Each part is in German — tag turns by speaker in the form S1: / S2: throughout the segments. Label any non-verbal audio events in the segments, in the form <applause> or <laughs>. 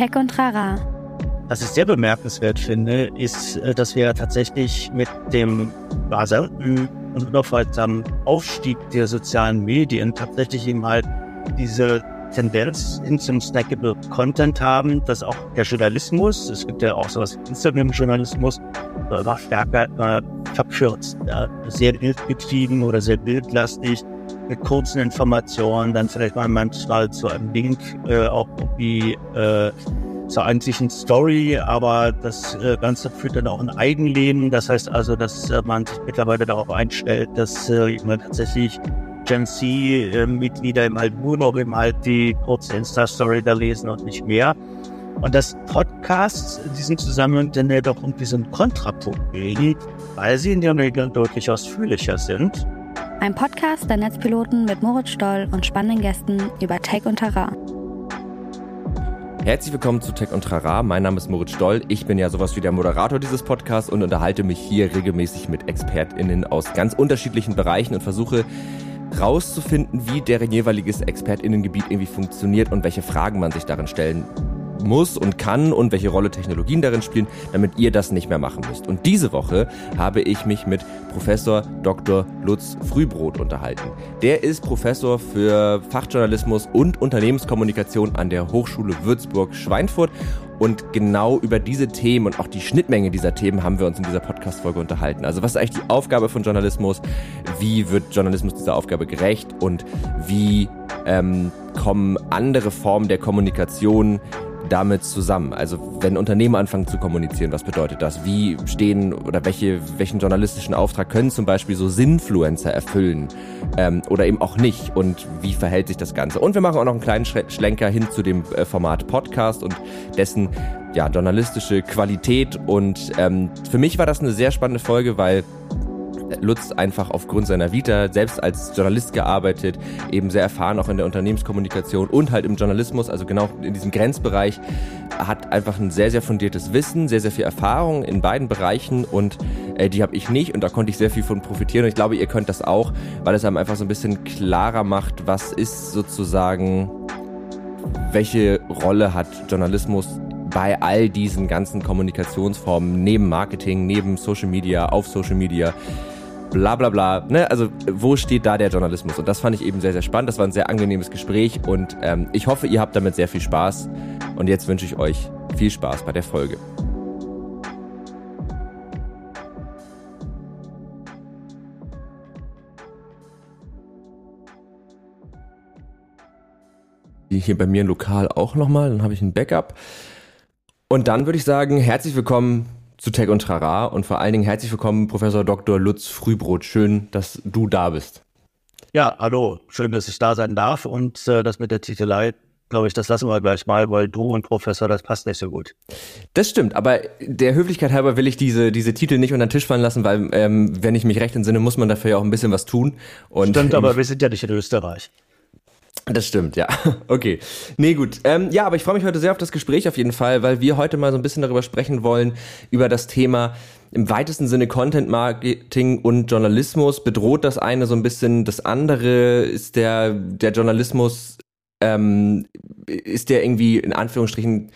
S1: Tech und Trara.
S2: Was ich sehr bemerkenswert finde, ist, äh, dass wir tatsächlich mit dem rasanten und unaufhaltsamen Aufstieg der sozialen Medien tatsächlich eben halt diese Tendenz hin zum snackable Content haben, dass auch der Journalismus, es gibt ja auch sowas wie Instagram-Journalismus, immer stärker äh, verkürzt, sehr bildgetrieben oder sehr bildlastig, mit kurzen Informationen, dann vielleicht mal manchmal zu einem Link äh, auch irgendwie äh, zur eigentlichen Story, aber das äh, Ganze führt dann auch ein Eigenleben. Das heißt also, dass äh, man sich mittlerweile darauf einstellt, dass äh, man tatsächlich Gen Z-Mitglieder im halt nur noch im halt die kurze Insta-Story da lesen und nicht mehr. Und dass Podcasts in diesem Zusammenhang dann ja doch irgendwie so einen Kontrapunkt bilden, weil sie in der Regel deutlich ausführlicher sind.
S1: Ein Podcast der Netzpiloten mit Moritz Stoll und spannenden Gästen über Tech und Terrain.
S3: Herzlich willkommen zu Tech und Trara. Mein Name ist Moritz Stoll. Ich bin ja sowas wie der Moderator dieses Podcasts und unterhalte mich hier regelmäßig mit ExpertInnen aus ganz unterschiedlichen Bereichen und versuche rauszufinden, wie deren jeweiliges ExpertInnengebiet irgendwie funktioniert und welche Fragen man sich darin stellen muss und kann und welche Rolle Technologien darin spielen, damit ihr das nicht mehr machen müsst. Und diese Woche habe ich mich mit Professor Dr. Lutz Frühbrot unterhalten. Der ist Professor für Fachjournalismus und Unternehmenskommunikation an der Hochschule Würzburg-Schweinfurt und genau über diese Themen und auch die Schnittmenge dieser Themen haben wir uns in dieser Podcast-Folge unterhalten. Also was ist eigentlich die Aufgabe von Journalismus? Wie wird Journalismus dieser Aufgabe gerecht? Und wie ähm, kommen andere Formen der Kommunikation damit zusammen? Also wenn Unternehmen anfangen zu kommunizieren, was bedeutet das? Wie stehen oder welche, welchen journalistischen Auftrag können zum Beispiel so Sinfluencer erfüllen ähm, oder eben auch nicht? Und wie verhält sich das Ganze? Und wir machen auch noch einen kleinen Schlenker hin zu dem äh, Format Podcast und dessen ja, journalistische Qualität. Und ähm, für mich war das eine sehr spannende Folge, weil Lutz einfach aufgrund seiner Vita selbst als Journalist gearbeitet, eben sehr erfahren auch in der Unternehmenskommunikation und halt im Journalismus, also genau in diesem Grenzbereich, hat einfach ein sehr, sehr fundiertes Wissen, sehr, sehr viel Erfahrung in beiden Bereichen und äh, die habe ich nicht und da konnte ich sehr viel von profitieren und ich glaube, ihr könnt das auch, weil es einem einfach so ein bisschen klarer macht, was ist sozusagen, welche Rolle hat Journalismus bei all diesen ganzen Kommunikationsformen neben Marketing, neben Social Media, auf Social Media bla bla bla. Ne? Also wo steht da der Journalismus? Und das fand ich eben sehr, sehr spannend. Das war ein sehr angenehmes Gespräch und ähm, ich hoffe, ihr habt damit sehr viel Spaß. Und jetzt wünsche ich euch viel Spaß bei der Folge. Hier bei mir lokal auch nochmal, dann habe ich ein Backup. Und dann würde ich sagen, herzlich willkommen zu Tech und Trara und vor allen Dingen herzlich willkommen, Professor Dr. Lutz Frühbrot. Schön, dass du da bist.
S2: Ja, hallo. Schön, dass ich da sein darf und äh, das mit der Titelei glaube ich, das lassen wir gleich mal, weil du und Professor, das passt nicht so gut.
S3: Das stimmt, aber der Höflichkeit halber will ich diese, diese Titel nicht unter den Tisch fallen lassen, weil, ähm, wenn ich mich recht entsinne, muss man dafür ja auch ein bisschen was tun.
S2: Und stimmt, <laughs> aber wir sind ja nicht in Österreich.
S3: Das stimmt, ja. <laughs> Okay. Nee, gut. Ähm, ja, aber ich freue mich heute sehr auf das Gespräch auf jeden Fall, weil wir heute mal so ein bisschen darüber sprechen wollen, über das Thema im weitesten Sinne Content Marketing und Journalismus. Bedroht das eine so ein bisschen das andere? Ist der, der Journalismus, ähm, ist der irgendwie in Anführungsstrichen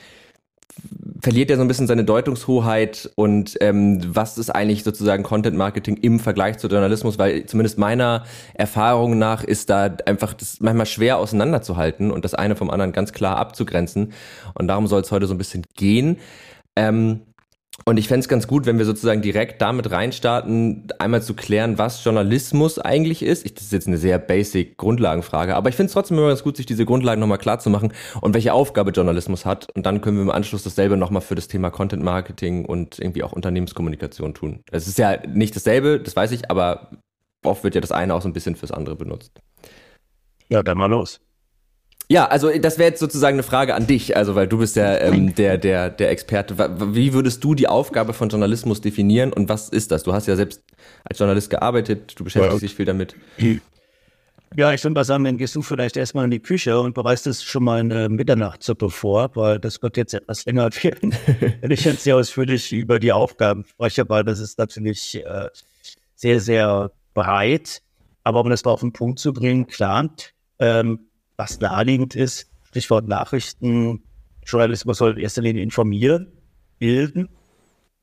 S3: verliert er so ein bisschen seine Deutungshoheit und ähm, was ist eigentlich sozusagen Content Marketing im Vergleich zu Journalismus, weil zumindest meiner Erfahrung nach ist da einfach das manchmal schwer auseinanderzuhalten und das eine vom anderen ganz klar abzugrenzen und darum soll es heute so ein bisschen gehen. Ähm, und ich fände es ganz gut, wenn wir sozusagen direkt damit reinstarten, einmal zu klären, was Journalismus eigentlich ist. Ich, das ist jetzt eine sehr basic Grundlagenfrage, aber ich finde es trotzdem immer ganz gut, sich diese Grundlagen nochmal klar zu machen und welche Aufgabe Journalismus hat. Und dann können wir im Anschluss dasselbe nochmal für das Thema Content Marketing und irgendwie auch Unternehmenskommunikation tun. Es ist ja nicht dasselbe, das weiß ich, aber oft wird ja das eine auch so ein bisschen fürs andere benutzt.
S2: Ja, dann mal los.
S3: Ja, also das wäre jetzt sozusagen eine Frage an dich, also weil du bist ja ähm, der, der, der Experte. Wie würdest du die Aufgabe von Journalismus definieren und was ist das? Du hast ja selbst als Journalist gearbeitet, du beschäftigst ja. dich viel damit.
S2: Ja, ich würde mal sagen, dann gehst du vielleicht erstmal in die Küche und bereitest es schon mal eine Mitternachtssuppe vor, weil das wird jetzt etwas länger werden, <laughs> wenn ich jetzt sehr ausführlich über die Aufgaben spreche, weil das ist natürlich äh, sehr, sehr breit. Aber um das mal auf den Punkt zu bringen, klar, ähm, was naheliegend ist, Stichwort Nachrichten, Journalismus soll in erster Linie informieren, bilden,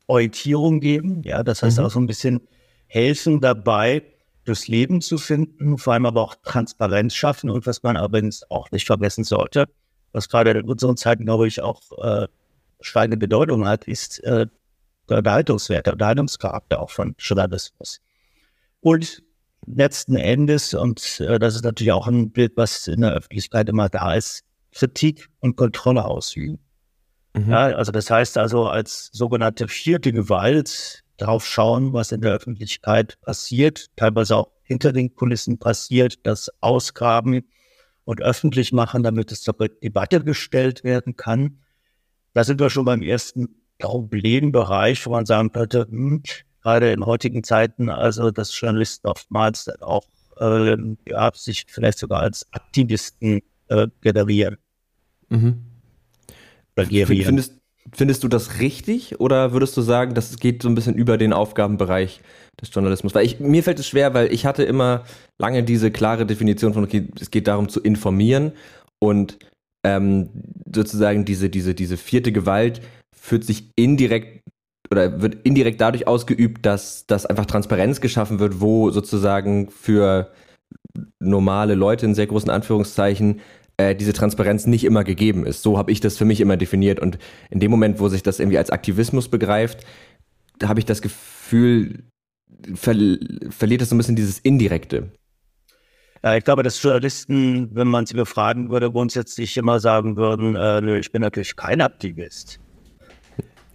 S2: Orientierung geben. Ja, das heißt mhm. auch so ein bisschen helfen dabei, durchs Leben zu finden, vor allem aber auch Transparenz schaffen und was man übrigens auch nicht vergessen sollte, was gerade in unseren Zeiten, glaube ich, auch äh, steigende Bedeutung hat, ist äh, der Unterhaltungswert, der Unterhaltungscharakter auch von Journalismus. Und letzten Endes, und äh, das ist natürlich auch ein Bild, was in der Öffentlichkeit immer da ist, Kritik und Kontrolle ausüben. Mhm. Ja, also das heißt also als sogenannte vierte Gewalt drauf schauen, was in der Öffentlichkeit passiert, teilweise auch hinter den Kulissen passiert, das ausgraben und öffentlich machen, damit es zur Debatte gestellt werden kann. Da sind wir schon beim ersten Problembereich, wo man sagen könnte, hm, gerade in heutigen Zeiten, also dass Journalisten oftmals dann auch äh, ja, sich vielleicht sogar als Aktivisten äh, generieren.
S3: Mhm. Findest, findest du das richtig oder würdest du sagen, dass es geht so ein bisschen über den Aufgabenbereich des Journalismus? Weil ich, mir fällt es schwer, weil ich hatte immer lange diese klare Definition von, okay, es geht darum zu informieren und ähm, sozusagen diese, diese, diese vierte Gewalt führt sich indirekt oder wird indirekt dadurch ausgeübt, dass, dass einfach Transparenz geschaffen wird, wo sozusagen für normale Leute in sehr großen Anführungszeichen äh, diese Transparenz nicht immer gegeben ist. So habe ich das für mich immer definiert. Und in dem Moment, wo sich das irgendwie als Aktivismus begreift, habe ich das Gefühl, ver verliert das so ein bisschen dieses Indirekte.
S2: Ja, ich glaube, dass Journalisten, wenn man sie befragen würde, grundsätzlich immer sagen würden, äh, ich bin natürlich kein Aktivist.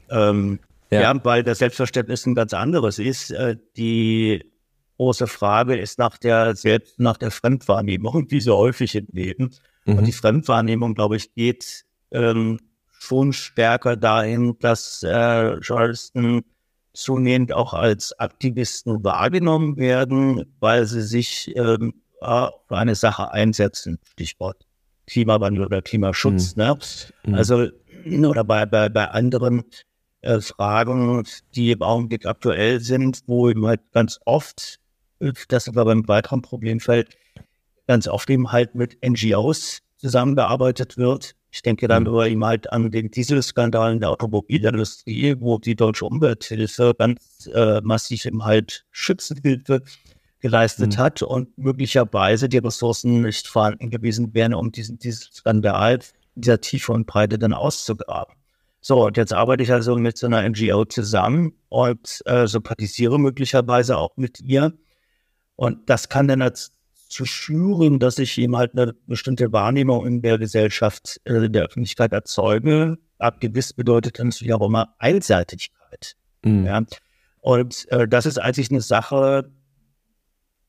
S2: Ähm, ja. ja. weil das Selbstverständnis ein ganz anderes ist. Äh, die große Frage ist nach der selbst nach der Fremdwahrnehmung, wie so häufig im Leben. Mhm. Und die Fremdwahrnehmung, glaube ich, geht ähm, schon stärker dahin, dass äh, Journalisten zunehmend auch als Aktivisten wahrgenommen werden, weil sie sich ähm, für eine Sache einsetzen. Stichwort Klimawandel oder Klimaschutz. Mhm. Ne? Mhm. Also oder bei, bei, bei anderen äh, Fragen, die im Augenblick aktuell sind, wo eben halt ganz oft, das aber beim weiteren Problemfeld, ganz oft eben halt mit NGOs zusammengearbeitet wird. Ich denke dann mhm. eben halt an den Dieselskandal in der Automobilindustrie, wo die deutsche Umwelthilfe ganz äh, massiv eben halt Schützenhilfe geleistet mhm. hat und möglicherweise die Ressourcen nicht vorhanden gewesen wären, um diesen Dieselskandal dieser Tiefe und Breite dann auszugraben. So, und jetzt arbeite ich also mit so einer NGO zusammen und äh, sympathisiere möglicherweise auch mit ihr. Und das kann dann dazu führen, dass ich eben halt eine bestimmte Wahrnehmung in der Gesellschaft, äh, in der Öffentlichkeit erzeuge. Abgewiss bedeutet dann natürlich auch immer Einseitigkeit. Mhm. Ja. Und äh, das ist eigentlich eine Sache,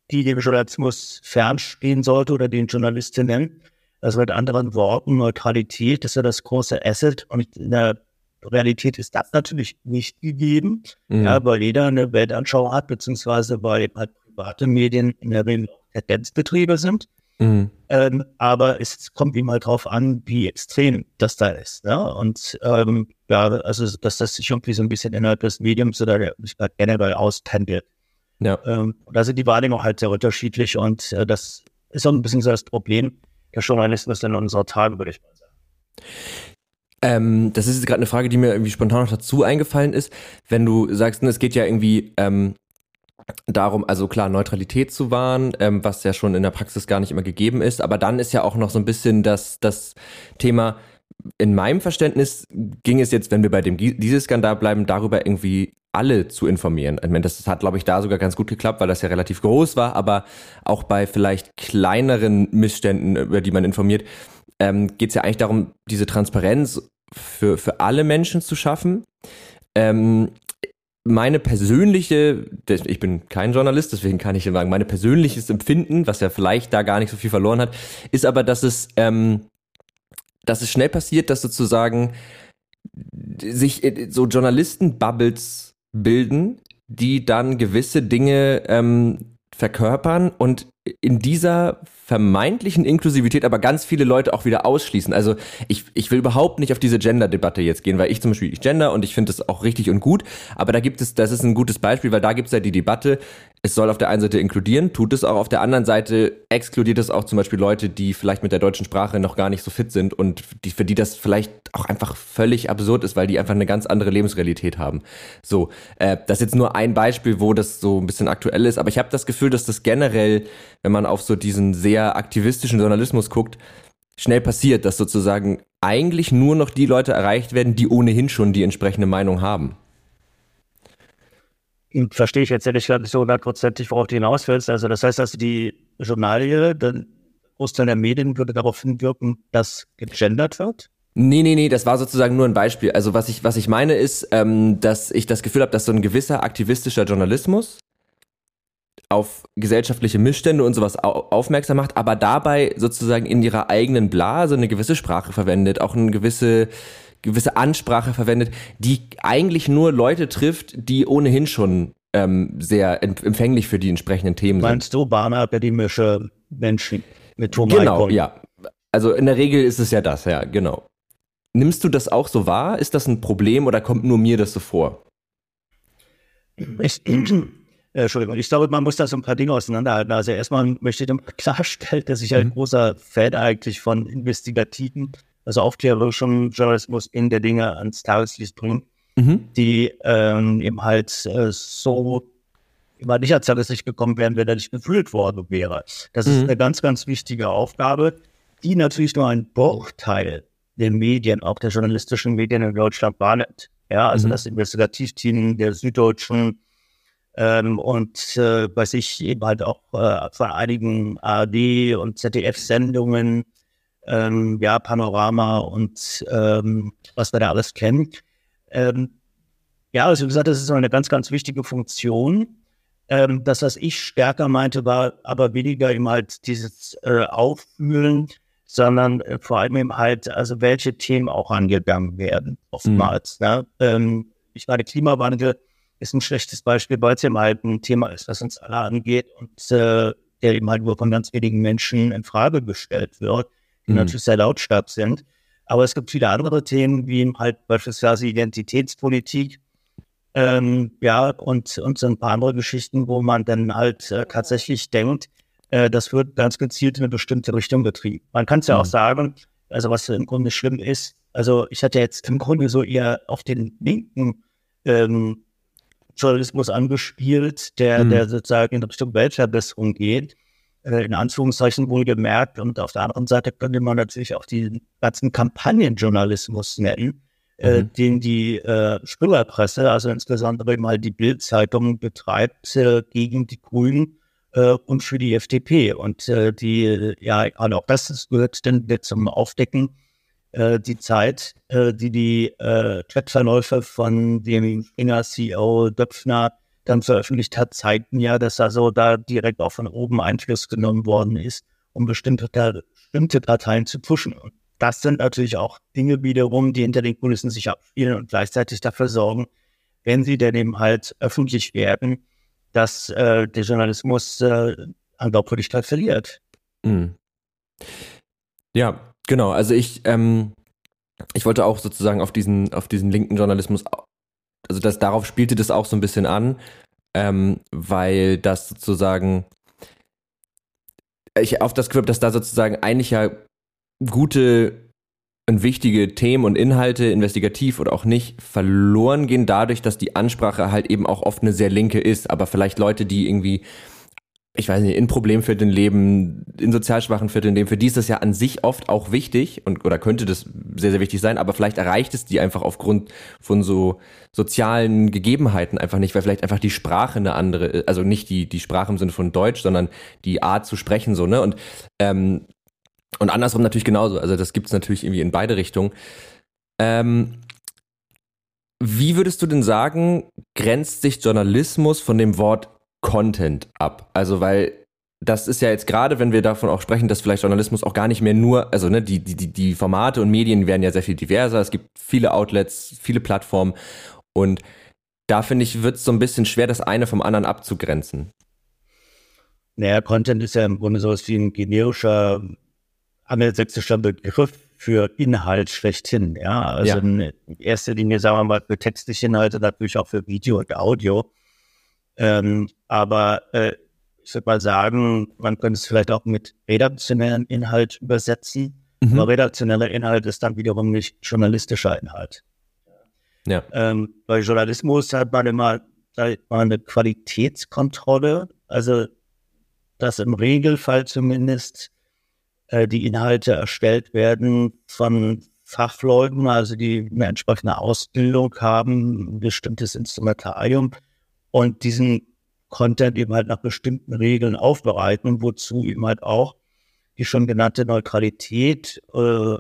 S2: die dem Journalismus fernstehen sollte oder den Journalistinnen. Also mit anderen Worten, Neutralität ist ja das große Asset und in der Realität ist das natürlich nicht gegeben, mhm. ja, weil jeder eine Weltanschauung hat, beziehungsweise weil halt private Medien in der Regel Tendenzbetriebe sind. Mhm. Ähm, aber es kommt ihm halt drauf an, wie extrem das da ist. Ne? Und ähm, ja, also dass das sich irgendwie so ein bisschen innerhalb des Mediums oder der generell auspendelt. Ja. Ähm, da sind die Wahrnehmungen halt sehr unterschiedlich und äh, das ist auch ein bisschen so das Problem der Journalismus in unserer Tage, würde ich mal sagen.
S3: Ähm, das ist jetzt gerade eine Frage, die mir irgendwie spontan noch dazu eingefallen ist. Wenn du sagst, ne, es geht ja irgendwie ähm, darum, also klar, Neutralität zu wahren, ähm, was ja schon in der Praxis gar nicht immer gegeben ist, aber dann ist ja auch noch so ein bisschen das, das Thema, in meinem Verständnis ging es jetzt, wenn wir bei dem Dieselskandal bleiben, darüber irgendwie alle zu informieren. Ich meine, das hat, glaube ich, da sogar ganz gut geklappt, weil das ja relativ groß war, aber auch bei vielleicht kleineren Missständen, über die man informiert, ähm, geht es ja eigentlich darum, diese Transparenz für, für alle Menschen zu schaffen. Ähm, meine persönliche, ich bin kein Journalist, deswegen kann ich sagen, meine persönliches Empfinden, was ja vielleicht da gar nicht so viel verloren hat, ist aber, dass es, ähm, dass es schnell passiert, dass sozusagen sich äh, so Journalisten-Bubbles bilden, die dann gewisse Dinge ähm, verkörpern und in dieser vermeintlichen Inklusivität aber ganz viele Leute auch wieder ausschließen. Also ich, ich will überhaupt nicht auf diese Gender-Debatte jetzt gehen, weil ich zum Beispiel ich gender und ich finde das auch richtig und gut, aber da gibt es, das ist ein gutes Beispiel, weil da gibt es ja die Debatte, es soll auf der einen Seite inkludieren, tut es auch, auf der anderen Seite exkludiert es auch zum Beispiel Leute, die vielleicht mit der deutschen Sprache noch gar nicht so fit sind und die, für die das vielleicht auch einfach völlig absurd ist, weil die einfach eine ganz andere Lebensrealität haben. So, äh, das ist jetzt nur ein Beispiel, wo das so ein bisschen aktuell ist, aber ich habe das Gefühl, dass das generell, wenn man auf so diesen sehr aktivistischen Journalismus guckt, schnell passiert, dass sozusagen eigentlich nur noch die Leute erreicht werden, die ohnehin schon die entsprechende Meinung haben
S2: verstehe ich jetzt ehrlich gesagt nicht so hundertprozentig, worauf du hinaus willst. Also das heißt, dass die Journalie, dann Großteil der Medien würde darauf hinwirken, dass gegendert wird?
S3: Nee, nee, nee, das war sozusagen nur ein Beispiel. Also was ich, was ich meine ist, ähm, dass ich das Gefühl habe, dass so ein gewisser aktivistischer Journalismus auf gesellschaftliche Missstände und sowas au aufmerksam macht, aber dabei sozusagen in ihrer eigenen Blase eine gewisse Sprache verwendet, auch eine gewisse gewisse Ansprache verwendet, die eigentlich nur Leute trifft, die ohnehin schon ähm, sehr empfänglich für die entsprechenden Themen
S2: sind. Meinst du bahnaakademische Menschen mit
S3: Tom Genau, Icon? ja. Also in der Regel ist es ja das, ja, genau. Nimmst du das auch so wahr? Ist das ein Problem oder kommt nur mir das so vor?
S2: Ich, äh, Entschuldigung, ich glaube, man muss da so ein paar Dinge auseinanderhalten. Also erstmal möchte ich <laughs> klarstellen, dass ich ein mhm. großer Fan eigentlich von investigativen also aufklärerischem Journalismus in der Dinge ans Tageslicht bringen, mhm. die ähm, eben halt äh, so immer nicht ans Tageslicht gekommen wären, wenn er nicht gefühlt worden wäre. Das mhm. ist eine ganz, ganz wichtige Aufgabe, die natürlich nur ein Bruchteil der Medien, auch der journalistischen Medien in Deutschland wahrnimmt. Ja, also mhm. das Investigativteam der Süddeutschen ähm, und äh, weiß ich eben halt auch äh, von einigen ARD und ZDF-Sendungen ähm, ja, Panorama und ähm, was wir da alles kennen. Ähm, ja, also wie gesagt, das ist eine ganz, ganz wichtige Funktion. Ähm, das, was ich stärker meinte, war aber weniger eben halt dieses äh, Auffühlen, sondern äh, vor allem eben halt, also welche Themen auch angegangen werden, oftmals. Mhm. Ne? Ähm, ich meine, Klimawandel ist ein schlechtes Beispiel, weil es eben halt ein Thema ist, das uns alle angeht und äh, der eben halt nur von ganz wenigen Menschen in Frage gestellt wird die mhm. natürlich sehr lautstark sind. Aber es gibt viele andere Themen, wie halt beispielsweise Identitätspolitik, ähm, ja, und, und so ein paar andere Geschichten, wo man dann halt äh, tatsächlich denkt, äh, das wird ganz gezielt in eine bestimmte Richtung getrieben. Man kann es ja mhm. auch sagen, also was im Grunde schlimm ist, also ich hatte jetzt im Grunde so eher auf den linken ähm, Journalismus angespielt, der, mhm. der sozusagen in Richtung Weltverbesserung geht. Äh, in Anführungszeichen wohlgemerkt. Und auf der anderen Seite könnte man natürlich auch den ganzen Kampagnenjournalismus nennen, äh, mhm. äh, den die äh, Spüllerpresse, also insbesondere mal die Bildzeitung betreibt äh, gegen die Grünen äh, und für die FDP. Und äh, die, ja, auch das gehört dann zum Aufdecken die Zeit, die die Chatverläufe von dem Springer-CEO Döpfner dann veröffentlicht hat, zeigten ja, dass also da direkt auch von oben Einfluss genommen worden ist, um bestimmte, bestimmte Parteien zu pushen. Und das sind natürlich auch Dinge wiederum, die hinter den Kulissen sich abspielen und gleichzeitig dafür sorgen, wenn sie denn eben halt öffentlich werden, dass äh, der Journalismus äh, an Glaubwürdigkeit verliert. Mhm.
S3: Ja, genau. Also ich, ähm, ich wollte auch sozusagen auf diesen, auf diesen linken Journalismus also das, darauf spielte das auch so ein bisschen an, ähm, weil das sozusagen, ich auf das Gefühl dass da sozusagen eigentlich ja gute und wichtige Themen und Inhalte, investigativ oder auch nicht, verloren gehen dadurch, dass die Ansprache halt eben auch oft eine sehr linke ist, aber vielleicht Leute, die irgendwie ich weiß nicht, in Problemvierteln leben, in sozial schwachen Vierteln leben, für die ist das ja an sich oft auch wichtig und oder könnte das sehr, sehr wichtig sein, aber vielleicht erreicht es die einfach aufgrund von so sozialen Gegebenheiten einfach nicht, weil vielleicht einfach die Sprache eine andere, also nicht die, die Sprache im Sinne von Deutsch, sondern die Art zu sprechen so, ne? Und, ähm, und andersrum natürlich genauso. Also das gibt es natürlich irgendwie in beide Richtungen. Ähm, wie würdest du denn sagen, grenzt sich Journalismus von dem Wort Content ab. Also weil das ist ja jetzt gerade, wenn wir davon auch sprechen, dass vielleicht Journalismus auch gar nicht mehr nur, also ne, die, die, die Formate und Medien werden ja sehr viel diverser. Es gibt viele Outlets, viele Plattformen und da finde ich, wird es so ein bisschen schwer, das eine vom anderen abzugrenzen.
S2: Naja, Content ist ja im Grunde sowas wie ein generischer angelsächsischer Begriff für Inhalt schlechthin. Ja, also ja. in erster Linie sagen wir mal für textliche Inhalte, natürlich auch für Video und Audio. Ähm, aber äh, ich würde mal sagen, man könnte es vielleicht auch mit redaktionellen Inhalt übersetzen. Mhm. Aber redaktioneller Inhalt ist dann wiederum nicht journalistischer Inhalt. Ja. Ähm, bei Journalismus hat man immer eine Qualitätskontrolle, also dass im Regelfall zumindest äh, die Inhalte erstellt werden von Fachleuten, also die eine entsprechende Ausbildung haben, ein bestimmtes Instrumentarium und diesen Content eben halt nach bestimmten Regeln aufbereiten, wozu eben halt auch die schon genannte Neutralität äh,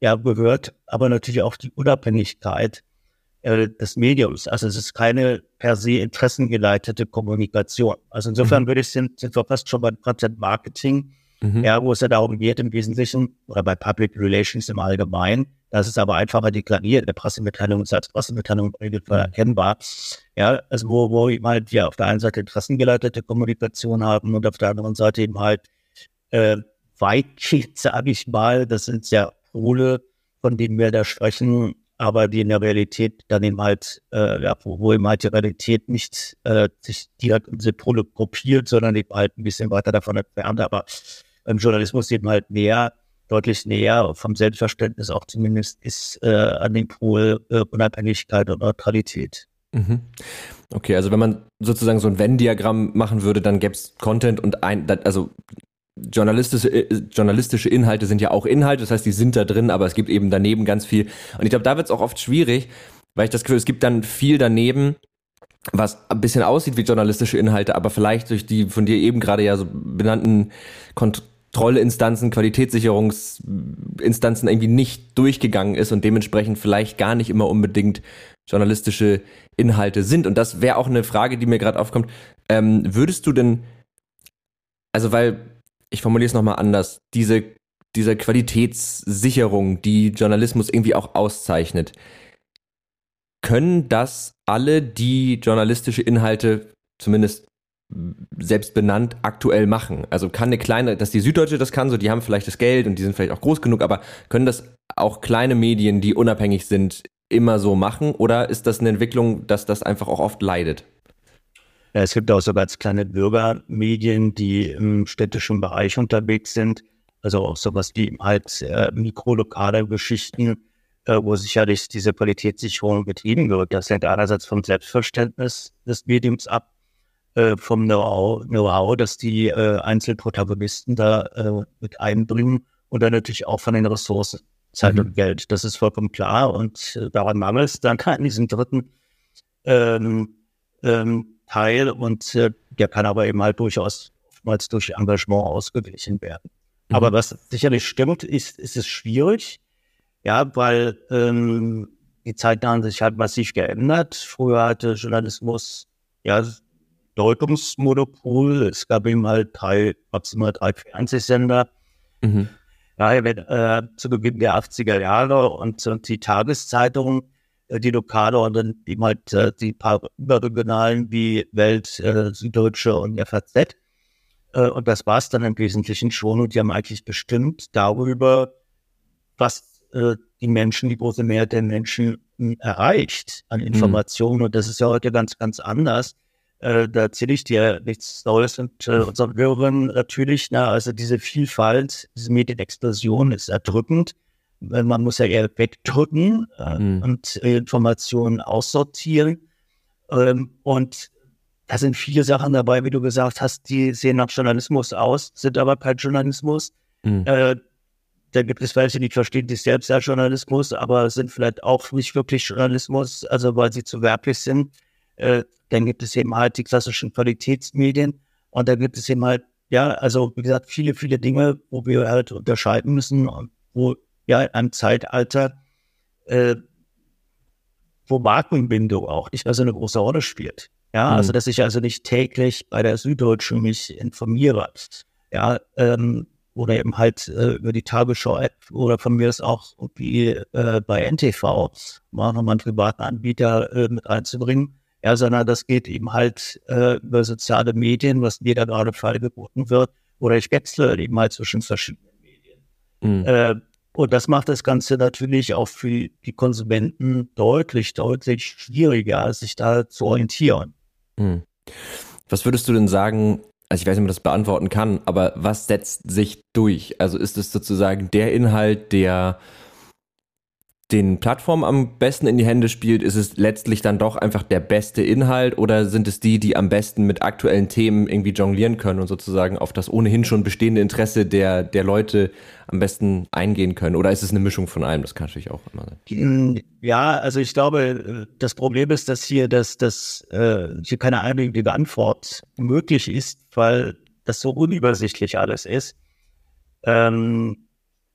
S2: ja gehört, aber natürlich auch die Unabhängigkeit äh, des Mediums. Also es ist keine per se interessengeleitete Kommunikation. Also insofern mhm. würde ich sind, sind wir fast schon beim Content Marketing, mhm. ja, wo es ja darum geht im Wesentlichen, oder bei Public Relations im Allgemeinen, das ist aber einfacher deklariert. Eine Pressemitteilung ist als Pressemitteilung regelvoll mhm. erkennbar. Ja, also wo, wo eben halt wir auf der einen Seite interessengeleitete Kommunikation haben und auf der anderen Seite eben halt äh, weitgehend, sage ich mal, das sind ja Pole, von denen wir da sprechen, aber die in der Realität dann eben halt, äh, ja, wo, wo eben halt die Realität nicht äh, sich direkt in diese Pole gruppiert, sondern eben halt ein bisschen weiter davon entfernt. Aber im Journalismus eben halt näher, deutlich näher, vom Selbstverständnis auch zumindest ist äh, an dem Pol äh, Unabhängigkeit und Neutralität.
S3: Mhm. Okay, also wenn man sozusagen so ein Venn-Diagramm machen würde, dann gäbe es Content und ein, also journalistische, äh, journalistische Inhalte sind ja auch Inhalte, das heißt, die sind da drin, aber es gibt eben daneben ganz viel. Und ich glaube, da wird es auch oft schwierig, weil ich das Gefühl, es gibt dann viel daneben, was ein bisschen aussieht wie journalistische Inhalte, aber vielleicht durch die von dir eben gerade ja so benannten Kontrollinstanzen, Qualitätssicherungsinstanzen irgendwie nicht durchgegangen ist und dementsprechend vielleicht gar nicht immer unbedingt journalistische Inhalte sind. Und das wäre auch eine Frage, die mir gerade aufkommt. Ähm, würdest du denn, also weil ich formuliere es nochmal anders, diese, diese Qualitätssicherung, die Journalismus irgendwie auch auszeichnet, können das alle, die journalistische Inhalte zumindest selbst benannt aktuell machen? Also kann eine kleine, dass die Süddeutsche das kann, so die haben vielleicht das Geld und die sind vielleicht auch groß genug, aber können das auch kleine Medien, die unabhängig sind, immer so machen? Oder ist das eine Entwicklung, dass das einfach auch oft leidet?
S2: Ja, es gibt auch so ganz kleine Bürgermedien, die im städtischen Bereich unterwegs sind. Also auch sowas wie halt äh, mikrolokale Geschichten, äh, wo sicherlich diese Qualitätssicherung betrieben wird. Das hängt einerseits vom Selbstverständnis des Mediums ab, äh, vom Know-how, Know das die äh, Einzelprotagonisten da äh, mit einbringen und dann natürlich auch von den Ressourcen, Zeit mhm. und Geld. Das ist vollkommen klar und äh, daran mangelt es dann <laughs> an diesem dritten ähm, ähm, Teil und äh, der kann aber eben halt durchaus oftmals durch Engagement ausgeglichen werden. Mhm. Aber was sicherlich stimmt, ist, ist es schwierig, ja, weil ähm, die Zeiten haben sich halt massiv geändert. Früher hatte Journalismus ja Deutungsmonopol. Es gab eben halt drei, maximal drei Fernsehsender. Mhm. Ja, äh, zu Beginn der 80er Jahre und, und die Tageszeitungen äh, die Lokale und dann eben halt äh, die paar überregionalen wie Welt, äh, Süddeutsche und FAZ. Äh, und das war es dann im Wesentlichen schon. Und die haben eigentlich bestimmt darüber, was äh, die Menschen, die große Mehrheit der Menschen erreicht an mhm. Informationen. Mhm. Und das ist ja heute ganz, ganz anders. Äh, da erzähle ich dir nichts Neues und äh, unseren Hörern natürlich. Na, also diese Vielfalt, diese Medienexplosion ist erdrückend man muss ja eher wegdrücken äh, mhm. und Informationen aussortieren. Ähm, und da sind viele Sachen dabei, wie du gesagt hast, die sehen nach Journalismus aus, sind aber kein Journalismus. Mhm. Äh, da gibt es welche, die verstehen sich selbst als Journalismus, aber sind vielleicht auch nicht wirklich Journalismus, also weil sie zu werblich sind. Äh, dann gibt es eben halt die klassischen Qualitätsmedien und dann gibt es eben halt, ja, also wie gesagt, viele, viele Dinge, wo wir halt unterscheiden müssen und wo ja in einem Zeitalter, äh, wo Markenbindung auch nicht mehr so eine große Rolle spielt. Ja, mhm. also dass ich also nicht täglich bei der Süddeutschen mich informiere. Ja, ähm, oder eben halt äh, über die Tagesschau-App oder von mir ist auch wie äh, bei NTV, mal nochmal einen privaten Anbieter äh, mit einzubringen. Ja, sondern das geht eben halt äh, über soziale Medien, was mir da gerade Fall geboten wird, oder ich wechsle eben halt zwischen verschiedenen Medien. Mhm. Äh, und das macht das Ganze natürlich auch für die Konsumenten deutlich, deutlich schwieriger, sich da zu orientieren.
S3: Mhm. Was würdest du denn sagen, also ich weiß nicht, ob man das beantworten kann, aber was setzt sich durch? Also ist es sozusagen der Inhalt, der den Plattformen am besten in die Hände spielt, ist es letztlich dann doch einfach der beste Inhalt oder sind es die, die am besten mit aktuellen Themen irgendwie jonglieren können und sozusagen auf das ohnehin schon bestehende Interesse der, der Leute am besten eingehen können? Oder ist es eine Mischung von allem? Das kann natürlich auch immer
S2: sein. Ja, also ich glaube, das Problem ist, dass hier, dass, dass, äh, hier keine eindeutige Antwort möglich ist, weil das so unübersichtlich alles ist. Ähm,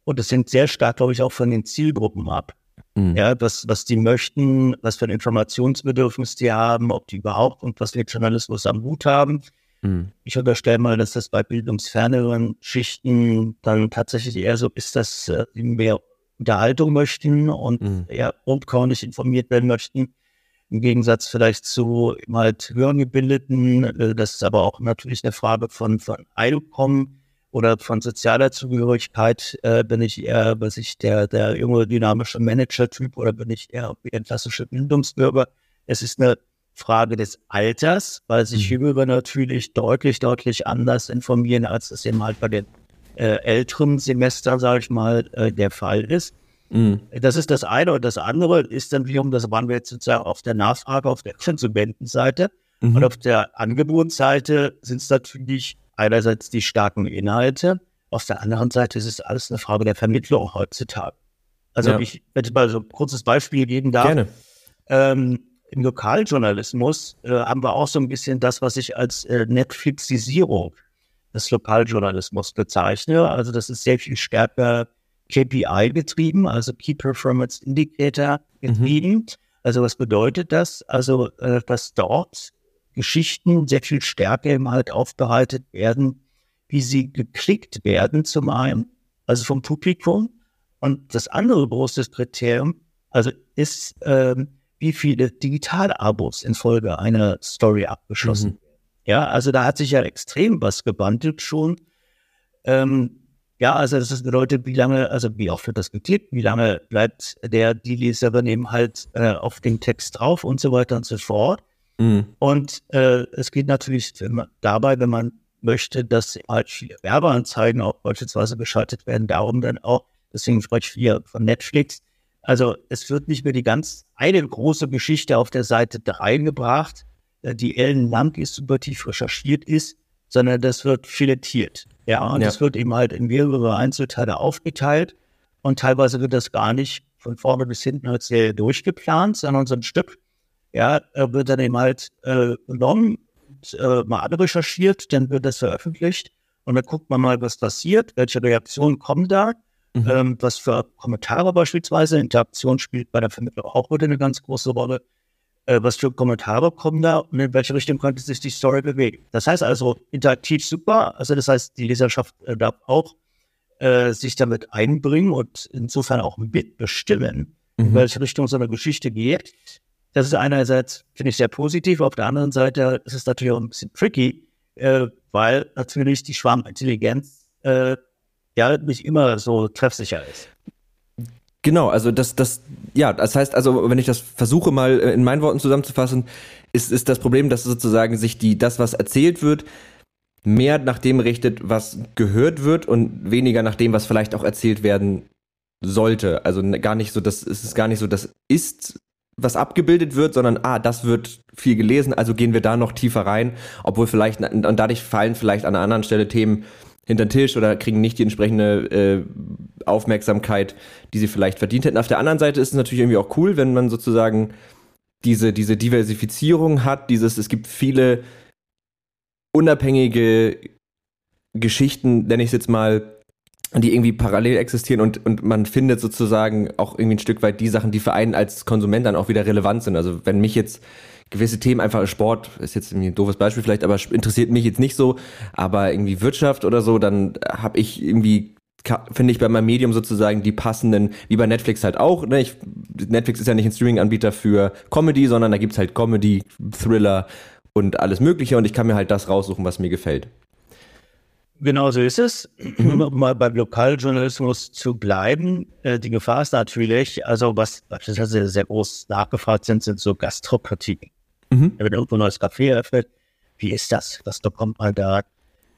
S2: und es hängt sehr stark, glaube ich, auch von den Zielgruppen ab. Mhm. Ja, was, was die möchten, was für ein Informationsbedürfnis die haben, ob die überhaupt und was wir Journalismus am Hut haben. Mhm. Ich unterstelle mal, dass das bei bildungsferneren Schichten dann tatsächlich eher so ist, dass äh, sie mehr Unterhaltung möchten und mhm. eher grundkornig informiert werden möchten. Im Gegensatz vielleicht zu halt höheren Gebildeten. Äh, das ist aber auch natürlich eine Frage von, von Einkommen oder von sozialer Zugehörigkeit äh, bin ich eher, was ich der, der junge dynamische Manager-Typ oder bin ich eher wie ein klassischer Bildungsbürger. Es ist eine Frage des Alters, weil sich mhm. Jüngere natürlich deutlich, deutlich anders informieren, als es eben halt bei den äh, älteren Semestern, sage ich mal, äh, der Fall ist. Mhm. Das ist das eine. Und das andere ist dann wiederum, das waren wir jetzt sozusagen auf der Nachfrage, auf der Konsumentenseite. Mhm. Und auf der Angebotsseite sind es natürlich einerseits die starken Inhalte, auf der anderen Seite ist es alles eine Frage der Vermittlung heutzutage. Also ja. ich werde mal so ein kurzes Beispiel geben darf. Gerne. Ähm, Im Lokaljournalismus äh, haben wir auch so ein bisschen das, was ich als äh, Netflixisierung des Lokaljournalismus bezeichne. Also das ist sehr viel stärker KPI getrieben, also Key Performance Indicator getrieben. Mhm. Also was bedeutet das? Also äh, dass dort Geschichten sehr viel stärker eben halt aufbereitet werden, wie sie geklickt werden zum einen, also vom Publikum. Und das andere große Kriterium, also ist, ähm, wie viele Digital-Abos in Folge einer Story abgeschlossen mhm. Ja, also da hat sich ja extrem was gewandelt schon. Ähm, ja, also das bedeutet, wie lange, also wie oft wird das geklickt, wie lange bleibt der, die Leserin eben halt äh, auf den Text drauf und so weiter und so fort. Mhm. Und äh, es geht natürlich dabei, wenn man möchte, dass halt viele Werbeanzeigen auch beispielsweise geschaltet werden, darum dann auch, deswegen spreche ich hier von Netflix. Also es wird nicht mehr die ganz eine große Geschichte auf der Seite 3 gebracht, äh, die ellenlang ist, super tief recherchiert ist, sondern das wird filetiert. Ja, und ja. das wird eben halt in mehrere Einzelteile aufgeteilt und teilweise wird das gar nicht von vorne bis hinten als Serie durchgeplant, sondern so ein Stück ja, wird dann eben halt äh, genommen, äh, mal recherchiert, dann wird das veröffentlicht und dann guckt man mal, was passiert, welche Reaktionen kommen da, mhm. ähm, was für Kommentare beispielsweise, Interaktion spielt bei der Vermittlung auch wieder eine ganz große Rolle, äh, was für Kommentare kommen da und in welche Richtung könnte sich die Story bewegen. Das heißt also interaktiv super, also das heißt, die Leserschaft äh, darf auch äh, sich damit einbringen und insofern auch mitbestimmen, mhm. in welche Richtung so eine Geschichte geht. Das ist einerseits, finde ich, sehr positiv. Auf der anderen Seite ist es natürlich auch ein bisschen tricky, äh, weil natürlich die Schwarmintelligenz äh, ja nicht immer so treffsicher ist.
S3: Genau, also das, das, ja, das heißt also, wenn ich das versuche mal äh, in meinen Worten zusammenzufassen, ist, ist das Problem, dass sozusagen sich die, das, was erzählt wird, mehr nach dem richtet, was gehört wird und weniger nach dem, was vielleicht auch erzählt werden sollte. Also gar nicht so, das ist gar nicht so, das ist was abgebildet wird, sondern ah, das wird viel gelesen, also gehen wir da noch tiefer rein, obwohl vielleicht und dadurch fallen vielleicht an einer anderen Stelle Themen hinter den Tisch oder kriegen nicht die entsprechende äh, Aufmerksamkeit, die sie vielleicht verdient hätten. Auf der anderen Seite ist es natürlich irgendwie auch cool, wenn man sozusagen diese diese Diversifizierung hat, dieses es gibt viele unabhängige Geschichten, nenne ich es jetzt mal, die irgendwie parallel existieren und, und man findet sozusagen auch irgendwie ein Stück weit die Sachen, die für einen als Konsument dann auch wieder relevant sind. Also wenn mich jetzt gewisse Themen einfach Sport, ist jetzt irgendwie ein doofes Beispiel vielleicht, aber interessiert mich jetzt nicht so, aber irgendwie Wirtschaft oder so, dann habe ich irgendwie finde ich bei meinem Medium sozusagen die passenden, wie bei Netflix halt auch. Ne? Ich, Netflix ist ja nicht ein Streaming-Anbieter für Comedy, sondern da gibt's halt Comedy, Thriller und alles Mögliche und ich kann mir halt das raussuchen, was mir gefällt.
S2: Genau so ist es. Mhm. Um mal beim Lokaljournalismus zu bleiben. Äh, die Gefahr ist natürlich, also was beispielsweise sehr groß nachgefragt sind, sind so Gastrokritiken. Mhm. Wenn irgendwo ein neues Café eröffnet, wie ist das? Was bekommt man da?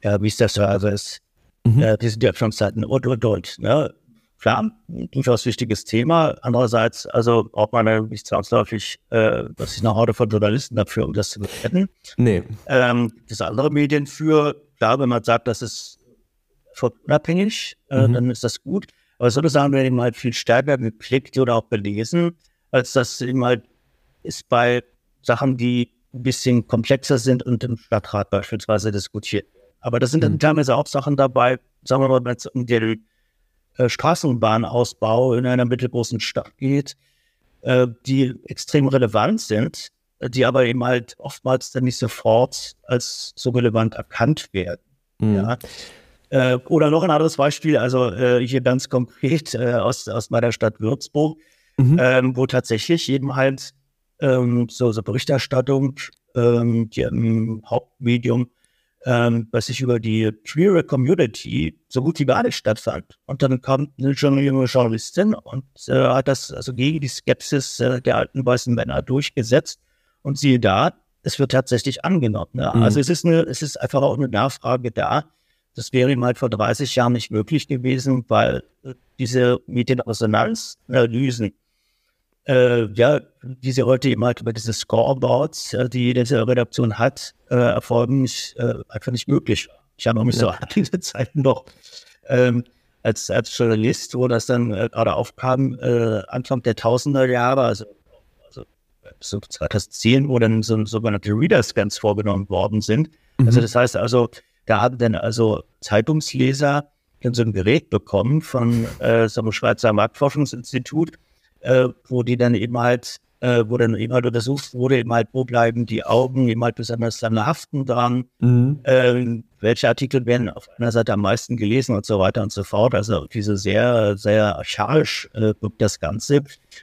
S2: Ja, wie ist der Service? Mhm. Äh, die sind ja Öffnungszeiten und, und, und. Ne? Klar, durchaus wichtiges Thema. Andererseits, also braucht man nicht zwangsläufig, äh, was ich noch heute von Journalisten dafür, um das zu bewerten.
S3: Nee.
S2: Ähm, das andere Medien für, klar, wenn man sagt, das ist unabhängig, äh, mhm. dann ist das gut. Aber solche Sachen werden eben halt viel stärker geklickt oder auch belesen, als das eben halt ist bei Sachen, die ein bisschen komplexer sind und im Stadtrat beispielsweise diskutiert. Aber da sind dann mhm. teilweise auch Sachen dabei, sagen wir mal, wenn es um den äh, Straßenbahnausbau in einer mittelgroßen Stadt geht, äh, die extrem relevant sind, die aber eben halt oftmals dann nicht sofort als so relevant erkannt werden. Mhm. Ja. Äh, oder noch ein anderes Beispiel, also äh, hier ganz konkret äh, aus, aus meiner Stadt Würzburg, mhm. ähm, wo tatsächlich eben halt ähm, so, so Berichterstattung ähm, die im Hauptmedium ähm, was sich über die queere Community so gut wie gar nicht stattfand. Und dann kam eine junge Journalistin und äh, hat das also gegen die Skepsis äh, der alten weißen Männer durchgesetzt. Und siehe da, es wird tatsächlich angenommen. Ne? Mhm. Also es ist, eine, es ist einfach auch eine Nachfrage da. Das wäre ihm halt vor 30 Jahren nicht möglich gewesen, weil äh, diese Medienresonanzanalysen äh, ja, wie sie heute eben halt über diese Scoreboards, äh, die diese Redaktion hat, äh, erfolgen, nicht, äh, einfach nicht möglich. Ich habe mich ja. so an diese Zeiten noch ähm, als, als Journalist, wo das dann äh, gerade aufkam, äh, Anfang der Tausender Jahre, also so 2010, wo dann so sogenannte Reader-Scans vorgenommen worden sind. Mhm. Also das heißt also, da haben dann also Zeitungsleser dann so ein Gerät bekommen von äh, so einem Schweizer Marktforschungsinstitut, äh, wo die dann eben halt, äh, wo dann eben halt untersucht wurde, eben halt, wo bleiben die Augen eben halt besonders dann haften dran, mhm. äh, welche Artikel werden auf einer Seite am meisten gelesen und so weiter und so fort. Also diese sehr, sehr archaisch äh, wirkt das Ganze.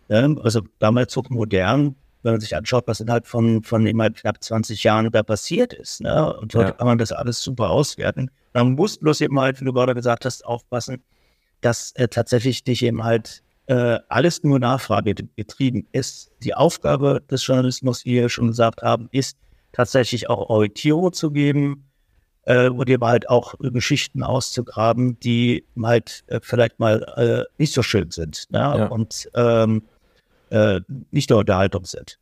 S2: Ähm, also damals so modern, wenn man sich anschaut, was innerhalb von, von eben halt knapp 20 Jahren da passiert ist. Ne? Und heute ja. kann man das alles super auswerten. Man muss bloß eben halt, wie du gerade gesagt hast, aufpassen, dass äh, tatsächlich dich eben halt äh, alles nur Nachfrage getrieben ist. Die Aufgabe des Journalismus, wie wir schon gesagt haben, ist tatsächlich auch Orientierung zu geben äh, und eben halt auch Geschichten auszugraben, die halt äh, vielleicht mal äh, nicht so schön sind ne? ja. und ähm, äh, nicht nur Unterhaltung sind.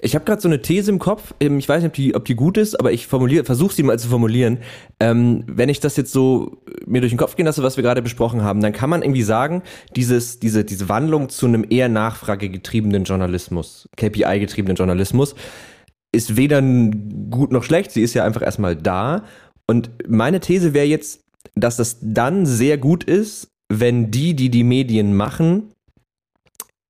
S3: Ich habe gerade so eine These im Kopf. Ähm, ich weiß nicht, ob die, ob die gut ist, aber ich versuche sie mal zu formulieren. Ähm, wenn ich das jetzt so mir durch den Kopf gehen lasse, was wir gerade besprochen haben, dann kann man irgendwie sagen, dieses, diese, diese Wandlung zu einem eher nachfragegetriebenen Journalismus, KPI-getriebenen Journalismus, ist weder gut noch schlecht. Sie ist ja einfach erstmal da. Und meine These wäre jetzt, dass das dann sehr gut ist, wenn die, die die Medien machen,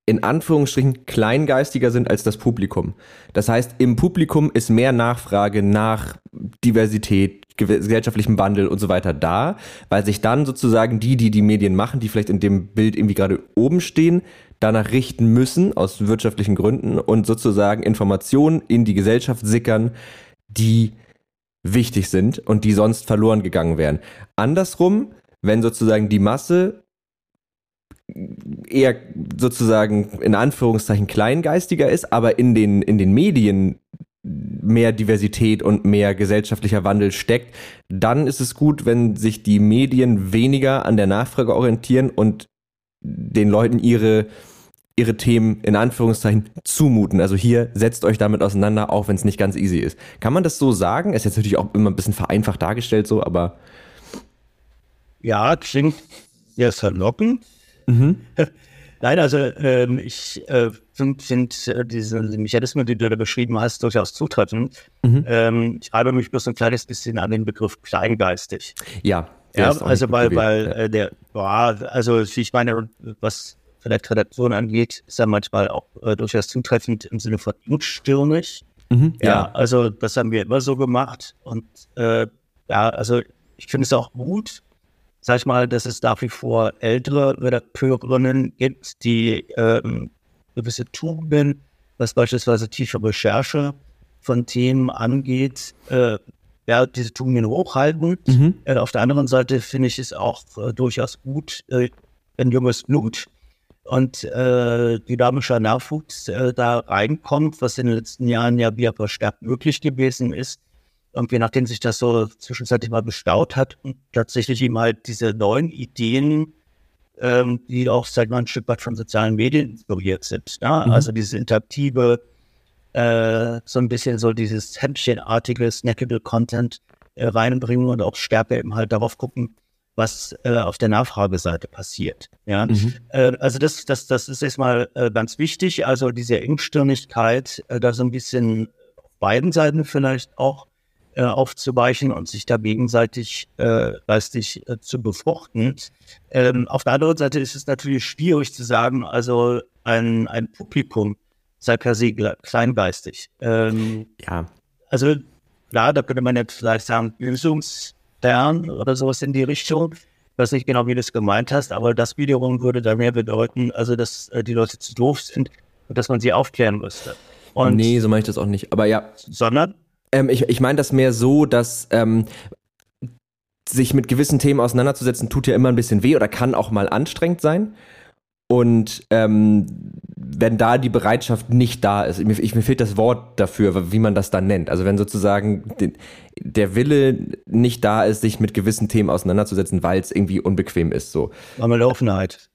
S3: in Anführungsstrichen kleingeistiger sind als das Publikum. Das heißt, im Publikum ist mehr Nachfrage nach Diversität, gesellschaftlichem Wandel und so weiter da, weil sich dann sozusagen die, die die Medien machen, die vielleicht in dem Bild irgendwie gerade oben stehen, danach richten müssen aus wirtschaftlichen Gründen und sozusagen Informationen in die Gesellschaft sickern, die wichtig sind und die sonst verloren gegangen wären. Andersrum, wenn sozusagen die Masse eher sozusagen in Anführungszeichen kleingeistiger ist, aber in den, in den Medien mehr Diversität und mehr gesellschaftlicher Wandel steckt, dann ist es gut, wenn sich die Medien weniger an der Nachfrage orientieren und den Leuten ihre ihre Themen in Anführungszeichen zumuten. Also hier setzt euch damit auseinander, auch wenn es nicht ganz easy ist. Kann man das so sagen? Ist jetzt natürlich auch immer ein bisschen vereinfacht dargestellt so, aber
S2: ja, klingt sehr verlockend. Mhm. <laughs> Nein, also ähm, ich äh, finde find, äh, diese Mechanismen, die du da beschrieben hast, durchaus zutreffend. Mhm. Ähm, ich reibe mich bloß ein kleines bisschen an den Begriff kleingeistig.
S3: Ja.
S2: Ja, also weil, weil äh, der, boah, also ich meine, was vielleicht Redaktion angeht, ist ja manchmal auch äh, durchaus zutreffend im Sinne von unstirnig. Mhm, ja, ja, also das haben wir immer so gemacht. Und äh, ja, also ich finde es auch gut, sag ich mal, dass es nach wie vor ältere Redakteurinnen gibt, die ähm, gewisse Tugenden, was beispielsweise tiefe Recherche von Themen angeht, äh, ja, diese Tugenden hochhalten. Mhm. Äh, auf der anderen Seite finde ich es auch äh, durchaus gut, äh, ein junges Blut und äh, dynamischer Nachwuchs äh, da reinkommt, was in den letzten Jahren ja wieder verstärkt möglich gewesen ist. Irgendwie nachdem sich das so zwischenzeitlich mal bestaut hat tatsächlich eben halt diese neuen Ideen, ähm, die auch seit mal ein Stück weit von sozialen Medien inspiriert sind. Ja? Mhm. Also dieses interaktive, äh, so ein bisschen so dieses Häppchenartige, snackable Content äh, reinbringen und auch stärker eben halt darauf gucken, was äh, auf der Nachfrageseite passiert. Ja, mhm. äh, also das, das, das ist erstmal äh, ganz wichtig. Also diese Engstirnigkeit, äh, da so ein bisschen auf beiden Seiten vielleicht auch äh, aufzuweichen und sich da gegenseitig äh, geistig äh, zu befruchten. Ähm, auf der anderen Seite ist es natürlich schwierig zu sagen, also ein, ein Publikum sei per se kleingeistig. Ähm, ja. Also klar, da könnte man jetzt vielleicht sagen, Lösungs Stern oder sowas in die Richtung. Ich weiß nicht genau, wie du es gemeint hast, aber das wiederum würde da mehr bedeuten, also dass äh, die Leute zu doof sind und dass man sie aufklären müsste.
S3: Und nee, so meine ich das auch nicht. Aber ja.
S2: Sondern?
S3: Ähm, ich ich meine das mehr so, dass ähm, sich mit gewissen Themen auseinanderzusetzen, tut ja immer ein bisschen weh oder kann auch mal anstrengend sein. Und ähm, wenn da die Bereitschaft nicht da ist, mir, ich, mir fehlt das Wort dafür, wie man das dann nennt. Also wenn sozusagen den, der Wille nicht da ist, sich mit gewissen Themen auseinanderzusetzen, weil es irgendwie unbequem ist. So.
S2: Mangelnde Offenheit.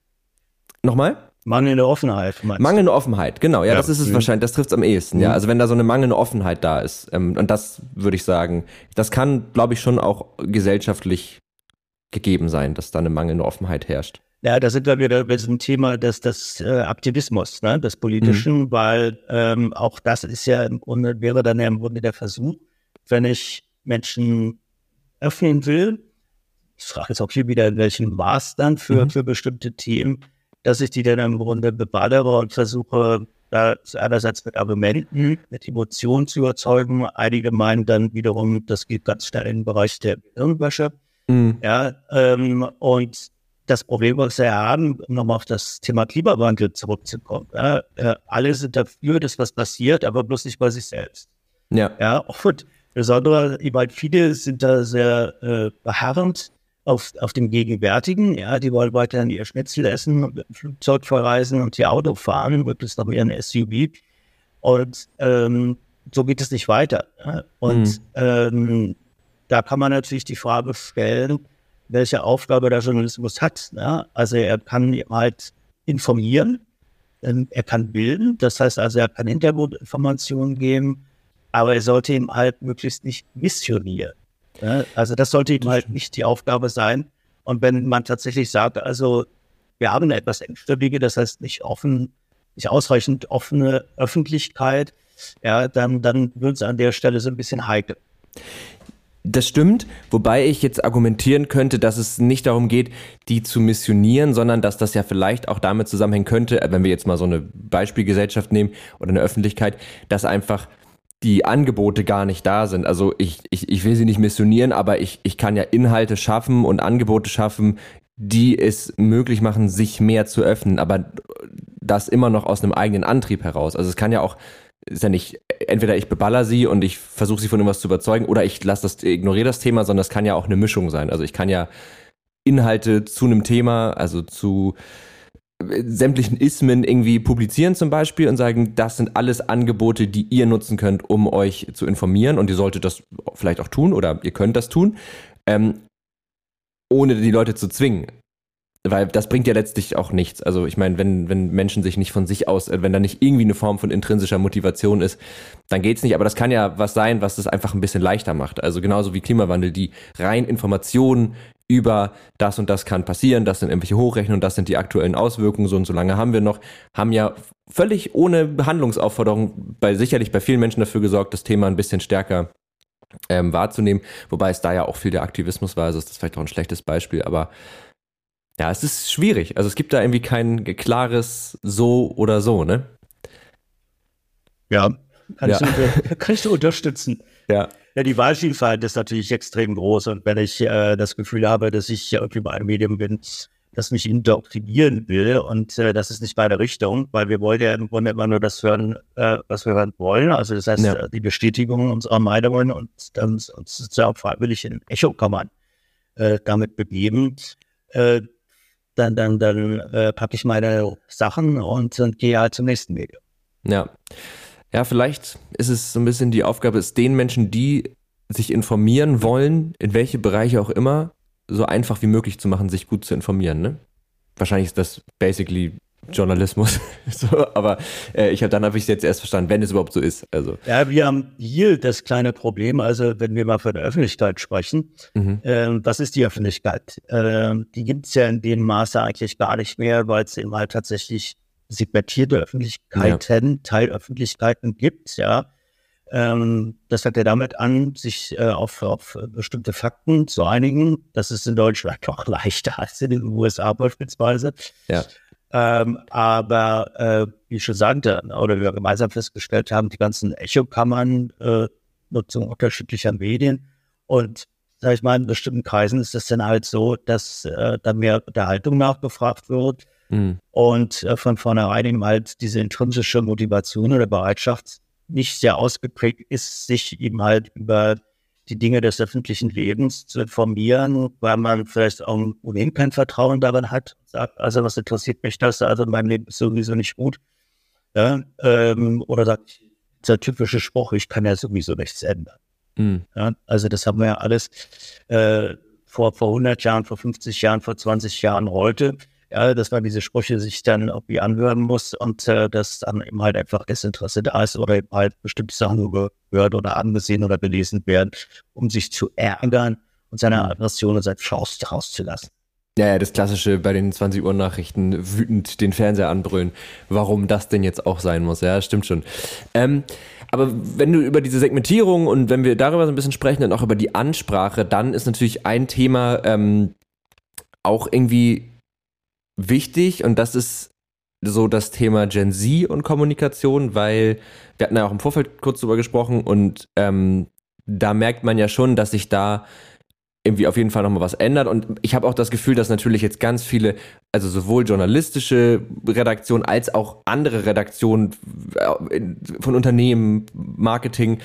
S3: Nochmal?
S2: Mangelnde Offenheit.
S3: Mangelnde Offenheit, genau. Ja, ja. das ist es mhm. wahrscheinlich. Das trifft es am ehesten. Mhm. Ja, also wenn da so eine mangelnde Offenheit da ist, ähm, und das würde ich sagen, das kann, glaube ich, schon auch gesellschaftlich gegeben sein, dass da eine mangelnde Offenheit herrscht.
S2: Ja, da sind wir wieder bei diesem Thema des, des äh, Aktivismus, ne, des Politischen, mhm. weil ähm, auch das ist ja im Grunde, wäre dann ja im Grunde der Versuch, wenn ich Menschen öffnen will, ich frage jetzt auch hier wieder, in welchem Maß dann für, mhm. für bestimmte Themen, dass ich die dann im Grunde beballere und versuche, da einerseits mit Argumenten, mit Emotionen zu überzeugen. Einige meinen dann wiederum, das geht ganz schnell in den Bereich der Hirnwäsche. Mhm. Ja, ähm, und das Problem, was wir haben, um nochmal auf das Thema Klimawandel zurückzukommen. Ja, äh, alle sind dafür, dass was passiert, aber bloß nicht bei sich selbst. Ja. Ja, und besonders, weil viele sind da sehr äh, beharrend auf, auf dem Gegenwärtigen. Ja, die wollen weiterhin ihr Schnitzel essen, Flugzeug verreisen und ihr Auto fahren, möglichst noch ihren SUV. Und ähm, so geht es nicht weiter. Ja? Und mhm. ähm, da kann man natürlich die Frage stellen, welche Aufgabe der Journalismus hat. Ne? Also er kann halt informieren, er kann bilden, das heißt also, er kann Hintergrundinformationen geben, aber er sollte ihm halt möglichst nicht missionieren. Ne? Also das sollte ihm halt nicht die Aufgabe sein. Und wenn man tatsächlich sagt, also wir haben eine etwas engstirnige, das heißt nicht offen, nicht ausreichend offene Öffentlichkeit, ja, dann, dann wird es an der Stelle so ein bisschen heikel.
S3: Das stimmt, wobei ich jetzt argumentieren könnte, dass es nicht darum geht, die zu missionieren, sondern dass das ja vielleicht auch damit zusammenhängen könnte, wenn wir jetzt mal so eine Beispielgesellschaft nehmen oder eine Öffentlichkeit, dass einfach die Angebote gar nicht da sind. Also ich, ich, ich will sie nicht missionieren, aber ich, ich kann ja Inhalte schaffen und Angebote schaffen, die es möglich machen, sich mehr zu öffnen, aber das immer noch aus einem eigenen Antrieb heraus. Also es kann ja auch ist ja nicht, entweder ich beballer sie und ich versuche sie von irgendwas zu überzeugen oder ich lasse das, ignoriere das Thema, sondern es kann ja auch eine Mischung sein. Also ich kann ja Inhalte zu einem Thema, also zu sämtlichen Ismen irgendwie publizieren zum Beispiel und sagen, das sind alles Angebote, die ihr nutzen könnt, um euch zu informieren und ihr solltet das vielleicht auch tun oder ihr könnt das tun, ähm, ohne die Leute zu zwingen weil das bringt ja letztlich auch nichts. Also ich meine, wenn, wenn Menschen sich nicht von sich aus, äh, wenn da nicht irgendwie eine Form von intrinsischer Motivation ist, dann geht's nicht. Aber das kann ja was sein, was das einfach ein bisschen leichter macht. Also genauso wie Klimawandel, die rein Informationen über das und das kann passieren, das sind irgendwelche Hochrechnungen, das sind die aktuellen Auswirkungen, so und so lange haben wir noch, haben ja völlig ohne Behandlungsaufforderung bei sicherlich bei vielen Menschen dafür gesorgt, das Thema ein bisschen stärker ähm, wahrzunehmen, wobei es da ja auch viel der Aktivismus war, also ist das vielleicht auch ein schlechtes Beispiel, aber ja, es ist schwierig. Also es gibt da irgendwie kein klares so oder so, ne?
S2: Ja, kann, ja. Ich, kann ich unterstützen.
S3: Ja.
S2: Ja, die Wahlvielfalt ist natürlich extrem groß und wenn ich äh, das Gefühl habe, dass ich irgendwie bei einem Medium bin, das mich indoktrinieren will und äh, das ist nicht meine Richtung, weil wir wollen ja im Grunde immer nur das hören, äh, was wir hören wollen. Also das heißt, ja. Äh, die Bestätigung unserer Meinungen und dann uns sozusagen freiwillig in Echokammern äh, damit begeben. Äh, dann dann, dann äh, packe ich meine Sachen und, und gehe halt zum nächsten Medium.
S3: Ja. Ja, vielleicht ist es so ein bisschen die Aufgabe, es den Menschen, die sich informieren wollen, in welche Bereiche auch immer, so einfach wie möglich zu machen, sich gut zu informieren. Ne? Wahrscheinlich ist das basically Journalismus. <laughs> so, aber äh, ich habe dann habe ich es jetzt erst verstanden, wenn es überhaupt so ist. Also
S2: ja, wir haben hier das kleine Problem. Also wenn wir mal von der Öffentlichkeit sprechen, mhm. äh, was ist die Öffentlichkeit? Äh, die gibt es ja in dem Maße eigentlich gar nicht mehr, weil es eben halt tatsächlich segmentierte Öffentlichkeiten, ja. Teilöffentlichkeiten gibt. Ja, ähm, das fängt ja damit an, sich äh, auf, auf bestimmte Fakten zu einigen. Das ist in Deutschland <laughs> doch leichter als in den USA beispielsweise.
S3: Ja.
S2: Ähm, aber äh, wie ich schon sagte, oder wir gemeinsam festgestellt haben, die ganzen Echokammern, äh, Nutzung unterschiedlicher Medien. Und sag ich mal, in bestimmten Kreisen ist es dann halt so, dass äh, da mehr Unterhaltung nachgefragt wird. Mhm. Und äh, von vornherein eben halt diese intrinsische Motivation oder Bereitschaft nicht sehr ausgeprägt ist, sich eben halt über die Dinge des öffentlichen Lebens zu informieren, weil man vielleicht auch ohnehin kein Vertrauen daran hat. Sagt, also was interessiert mich das? Also mein Leben ist sowieso nicht gut. Ja, ähm, oder sagt, dieser typische Spruch, ich kann ja sowieso nichts ändern. Mhm. Ja, also das haben wir ja alles äh, vor, vor 100 Jahren, vor 50 Jahren, vor 20 Jahren heute ja, dass man diese Sprüche sich dann irgendwie anhören muss und äh, dass dann eben halt einfach Desinteresse da ist oder eben halt bestimmte Sachen nur gehört oder angesehen oder gelesen werden, um sich zu ärgern und seine mhm. Aggression und sein Faust rauszulassen.
S3: Ja, ja, das klassische bei den 20 Uhr Nachrichten wütend den Fernseher anbrüllen. Warum das denn jetzt auch sein muss? Ja, stimmt schon. Ähm, aber wenn du über diese Segmentierung und wenn wir darüber so ein bisschen sprechen und auch über die Ansprache, dann ist natürlich ein Thema ähm, auch irgendwie wichtig und das ist so das Thema Gen Z und Kommunikation, weil wir hatten ja auch im Vorfeld kurz drüber gesprochen und ähm, da merkt man ja schon, dass sich da irgendwie auf jeden Fall nochmal was ändert. Und ich habe auch das Gefühl, dass natürlich jetzt ganz viele, also sowohl journalistische Redaktionen als auch andere Redaktionen äh, von Unternehmen, Marketing,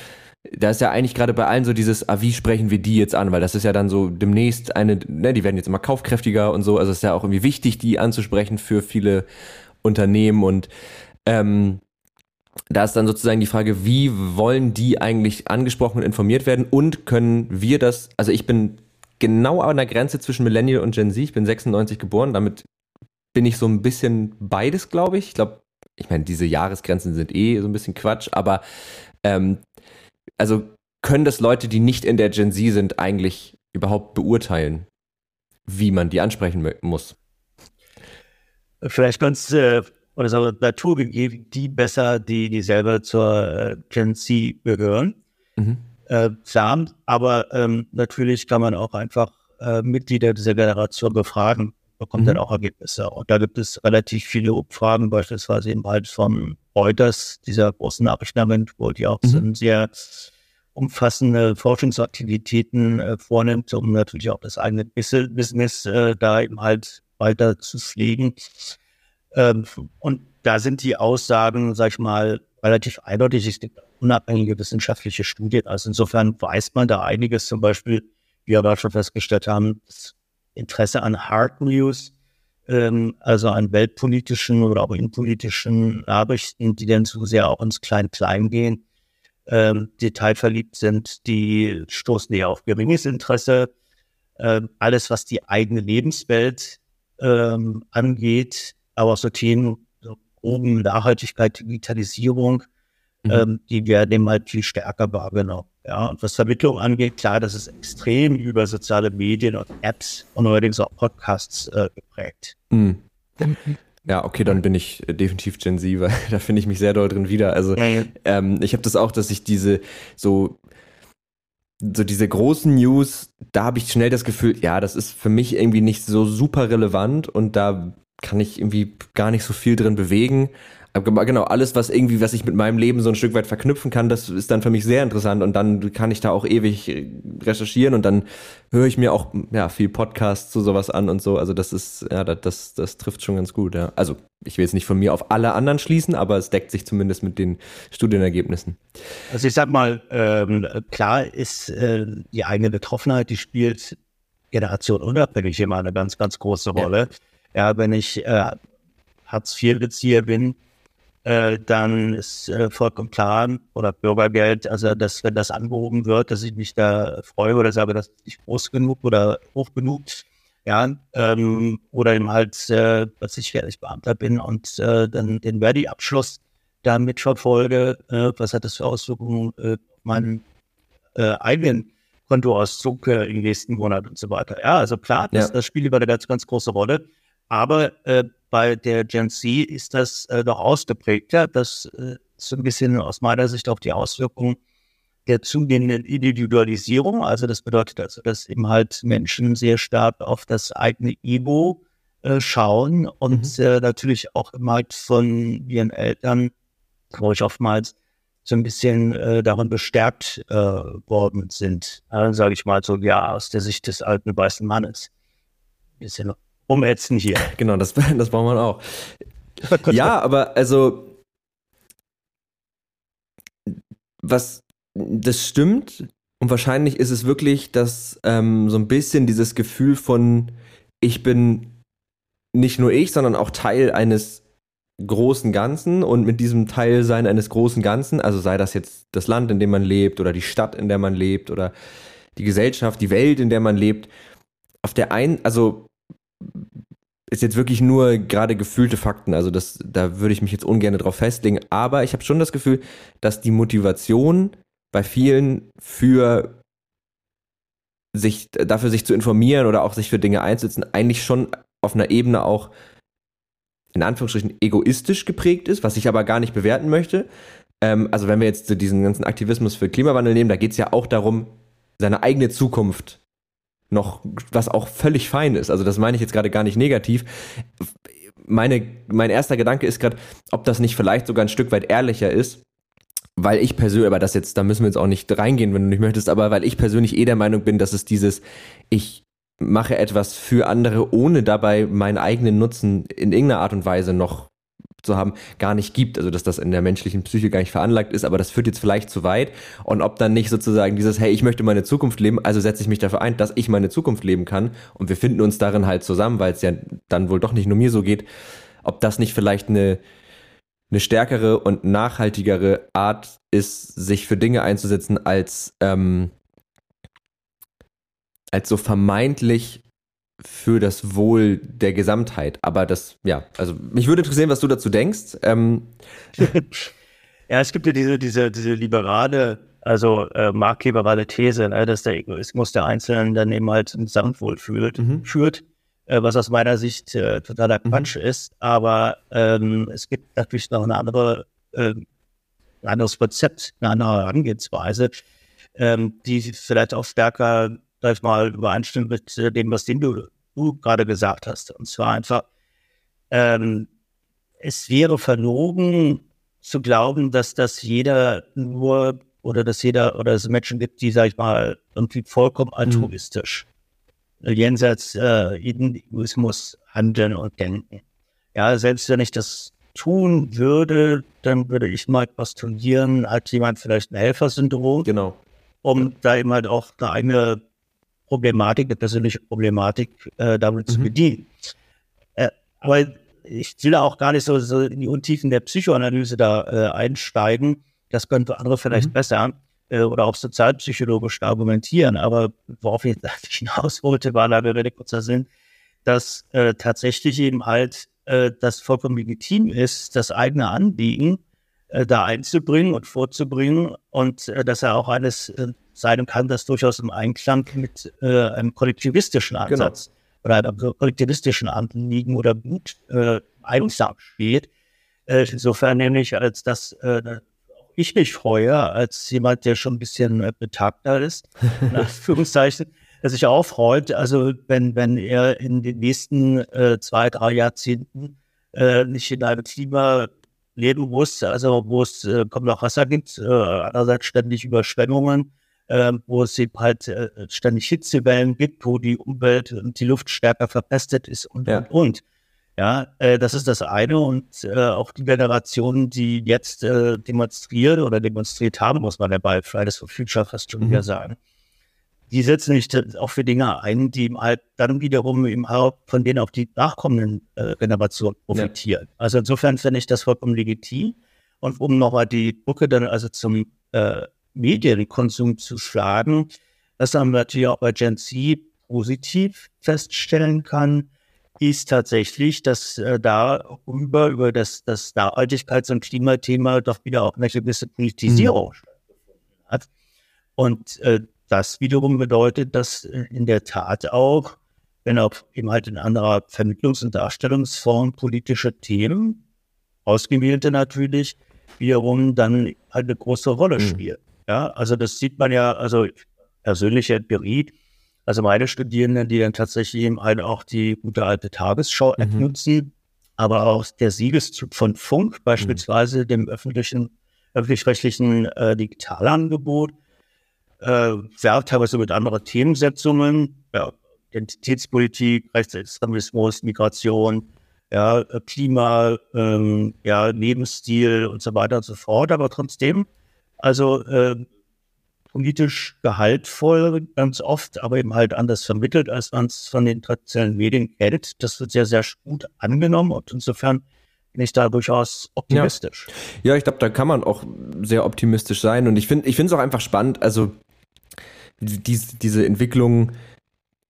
S3: da ist ja eigentlich gerade bei allen so dieses, ah, wie sprechen wir die jetzt an? Weil das ist ja dann so demnächst eine, ne, die werden jetzt immer kaufkräftiger und so. Also es ist ja auch irgendwie wichtig, die anzusprechen für viele Unternehmen und ähm, da ist dann sozusagen die Frage, wie wollen die eigentlich angesprochen und informiert werden und können wir das, also ich bin genau an der Grenze zwischen Millennial und Gen Z, ich bin 96 geboren, damit bin ich so ein bisschen beides, glaube ich. Ich glaube, ich meine, diese Jahresgrenzen sind eh so ein bisschen Quatsch, aber ähm, also können das Leute, die nicht in der Gen Z sind, eigentlich überhaupt beurteilen, wie man die ansprechen muss?
S2: Vielleicht ganz äh, oder so naturgegeben, die besser, die, die selber zur äh, Gen Z gehören. Mhm. Äh, klar, aber ähm, natürlich kann man auch einfach äh, Mitglieder dieser Generation befragen, bekommt mhm. dann auch Ergebnisse. Und da gibt es relativ viele Umfragen, beispielsweise eben halt von Reuters, dieser großen Nachrichtenagentur, die auch mhm. sehr umfassende Forschungsaktivitäten äh, vornimmt, um natürlich auch das eigene Business äh, da eben halt weiter zu pflegen. Ähm, und da sind die Aussagen, sag ich mal, relativ eindeutig. Es gibt unabhängige wissenschaftliche Studien. Also insofern weiß man da einiges, zum Beispiel, wie wir aber schon festgestellt haben, das Interesse an Hard News ähm, also an weltpolitischen oder auch innenpolitischen Nachrichten, die dann zu sehr auch ins Klein-Klein gehen, ähm, detailverliebt sind, die stoßen eher auf geringes Interesse. Ähm, alles, was die eigene Lebenswelt ähm, angeht, aber auch so Themen, so oben Nachhaltigkeit, Digitalisierung, mhm. ähm, die werden eben halt viel stärker wahrgenommen. Ja, und was Vermittlung angeht, klar, das ist extrem über soziale Medien und Apps und allerdings auch Podcasts äh, geprägt. Mhm.
S3: Ja, okay, dann bin ich definitiv Gen Z, weil <laughs> da finde ich mich sehr doll drin wieder. Also ja, ja. Ähm, ich habe das auch, dass ich diese so so diese großen News, da habe ich schnell das Gefühl, ja, das ist für mich irgendwie nicht so super relevant und da kann ich irgendwie gar nicht so viel drin bewegen. Genau, alles, was irgendwie, was ich mit meinem Leben so ein Stück weit verknüpfen kann, das ist dann für mich sehr interessant und dann kann ich da auch ewig recherchieren und dann höre ich mir auch ja, viel Podcasts zu sowas an und so. Also das ist, ja, das, das, das trifft schon ganz gut, ja. Also ich will jetzt nicht von mir auf alle anderen schließen, aber es deckt sich zumindest mit den Studienergebnissen.
S2: Also ich sag mal, ähm, klar ist äh, die eigene Betroffenheit, die spielt Generation unabhängig immer eine ganz, ganz große Rolle. Ja, ja wenn ich äh, Hartz-IV-Bezieher bin, äh, dann ist äh, vollkommen klar, oder Bürgergeld, also dass, wenn das angehoben wird, dass ich mich da freue oder sage, das ist nicht groß genug oder hoch genug. Ja, ähm, oder eben halt, äh, dass ich fertig Beamter bin und äh, dann den Verdi-Abschluss da mitverfolge, äh, was hat das für Auswirkungen äh, auf meinen äh, eigenen Kontoauszug äh, im nächsten Monat und so weiter. Ja, also klar, das, ja. das spielt über eine ganz, ganz große Rolle. Aber äh, bei der Gen Z ist das äh, doch ausgeprägter. Das äh, ist ein bisschen aus meiner Sicht auch die Auswirkung der zunehmenden Individualisierung. Also das bedeutet also, dass eben halt Menschen sehr stark auf das eigene Ego äh, schauen und mhm. äh, natürlich auch immer halt von ihren Eltern, wo ich oftmals so ein bisschen äh, darin bestärkt äh, worden sind. Äh, Sage ich mal so, ja, aus der Sicht des alten weißen Mannes. Ein bisschen umätzen hier. <laughs>
S3: Genau, das, <laughs> das braucht man auch. ja, aber also, was, das stimmt. Und wahrscheinlich ist es wirklich, dass ähm, so ein bisschen dieses Gefühl von, ich bin nicht nur ich, sondern auch Teil eines großen Ganzen und mit diesem Teilsein eines großen Ganzen, also sei das jetzt das Land, in dem man lebt oder die Stadt, in der man lebt oder die Gesellschaft, die Welt, in der man lebt, auf der einen, also ist jetzt wirklich nur gerade gefühlte Fakten, also das, da würde ich mich jetzt ungern drauf festlegen, aber ich habe schon das Gefühl, dass die Motivation bei vielen für sich, dafür sich zu informieren oder auch sich für Dinge einzusetzen, eigentlich schon auf einer Ebene auch in Anführungsstrichen egoistisch geprägt ist, was ich aber gar nicht bewerten möchte. Ähm, also wenn wir jetzt diesen ganzen Aktivismus für Klimawandel nehmen, da geht es ja auch darum, seine eigene Zukunft noch, was auch völlig fein ist. Also das meine ich jetzt gerade gar nicht negativ. Meine, mein erster Gedanke ist gerade, ob das nicht vielleicht sogar ein Stück weit ehrlicher ist, weil ich persönlich, aber das jetzt, da müssen wir jetzt auch nicht reingehen, wenn du nicht möchtest, aber weil ich persönlich eh der Meinung bin, dass es dieses, ich mache etwas für andere, ohne dabei meinen eigenen Nutzen in irgendeiner Art und Weise noch zu haben, gar nicht gibt. Also dass das in der menschlichen Psyche gar nicht veranlagt ist, aber das führt jetzt vielleicht zu weit. Und ob dann nicht sozusagen dieses, hey, ich möchte meine Zukunft leben, also setze ich mich dafür ein, dass ich meine Zukunft leben kann und wir finden uns darin halt zusammen, weil es ja dann wohl doch nicht nur mir so geht, ob das nicht vielleicht eine, eine stärkere und nachhaltigere Art ist, sich für Dinge einzusetzen, als ähm, als so vermeintlich für das Wohl der Gesamtheit. Aber das, ja, also mich würde interessieren, was du dazu denkst. Ähm. <laughs>
S2: ja, es gibt ja diese, diese, diese liberale, also äh, marktliberale These, ne, dass der Egoismus der Einzelnen dann eben halt ein Gesamtwohl führt, mhm. führt äh, was aus meiner Sicht äh, totaler mhm. Quatsch mhm. ist. Aber ähm, es gibt natürlich noch eine andere, äh, ein anderes Rezept, eine andere Herangehensweise, ähm, die vielleicht auch stärker sag ich mal, übereinstimmt mit äh, dem, was du, du gerade gesagt hast. Und zwar einfach, ähm, es wäre verlogen zu glauben, dass das jeder nur oder dass jeder oder es Menschen gibt, die, sag ich mal, irgendwie vollkommen mhm. altruistisch mhm. jenseits äh, jeden Egoismus handeln und denken. Ja, selbst wenn ich das tun würde, dann würde ich mal postulieren, hat jemand vielleicht ein Helfersyndrom.
S3: Genau.
S2: Um da eben halt auch eine eigene Problematik, eine persönliche Problematik äh, damit mhm. zu bedienen. Äh, aber ich will auch gar nicht so, so in die Untiefen der Psychoanalyse da äh, einsteigen. Das könnte andere vielleicht mhm. besser äh, oder auch sozialpsychologisch argumentieren. Aber worauf ich <laughs> hinaus wollte, war da der kurzer Sinn, dass äh, tatsächlich eben halt äh, das vollkommen legitim ist, das eigene Anliegen äh, da einzubringen und vorzubringen und äh, dass er auch eines äh, sein kann, das durchaus im Einklang mit äh, einem kollektivistischen genau. Ansatz genau. oder einem kollektivistischen Anliegen oder Mut äh, einsam steht. Äh, insofern nämlich, als dass äh, ich mich freue, als jemand, der schon ein bisschen äh, betagter ist, in <laughs> Anführungszeichen, er sich auch freut, also wenn, wenn er in den nächsten äh, zwei, drei Jahrzehnten äh, nicht in einem Klima leben muss, also wo es äh, kaum noch Wasser gibt, äh, andererseits ständig Überschwemmungen, äh, wo es eben halt äh, ständig Hitzewellen gibt, wo die Umwelt und die Luft stärker verpestet ist und, ja. und, und. Ja, äh, das ist das eine. Und äh, auch die Generationen, die jetzt äh, demonstrieren oder demonstriert haben, muss man dabei Fridays for Future fast schon mhm. wieder sagen, die setzen sich auch für Dinge ein, die halt dann wiederum im Haupt von denen auch die nachkommenden äh, Generationen profitieren. Ja. Also insofern finde ich das vollkommen legitim. Und um nochmal die Brücke dann also zum äh, Medienkonsum zu schlagen, das haben wir natürlich auch bei Gen Z positiv feststellen kann, ist tatsächlich, dass äh, darüber, über das, das Nachhaltigkeits- und Klimathema doch wieder auch eine gewisse Politisierung mhm. stattgefunden hat. Und äh, das wiederum bedeutet, dass äh, in der Tat auch, wenn auch eben halt in anderer Vermittlungs- und Darstellungsform politische Themen, ausgewählte natürlich, wiederum dann halt eine große Rolle mhm. spielen. Mhm. Ja, also das sieht man ja, also persönliche Empirie, also meine Studierenden, die dann tatsächlich eben halt auch die gute alte Tagesschau mhm. nutzen, aber auch der Siegeszug von Funk, mhm. beispielsweise mhm. dem öffentlichen, öffentlich-rechtlichen äh, Digitalangebot, äh, werbt teilweise mit anderen Themensetzungen, ja, Identitätspolitik, Rechtsextremismus, Migration, ja, äh, Klima, ähm, ja, Lebensstil und so weiter und so fort. Aber trotzdem, also äh, politisch gehaltvoll ganz oft, aber eben halt anders vermittelt, als man es von den traditionellen Medien kennt. Das wird sehr, sehr gut angenommen und insofern bin ich da durchaus optimistisch.
S3: Ja, ja ich glaube, da kann man auch sehr optimistisch sein und ich finde ich finde es auch einfach spannend, also dies, diese Entwicklung,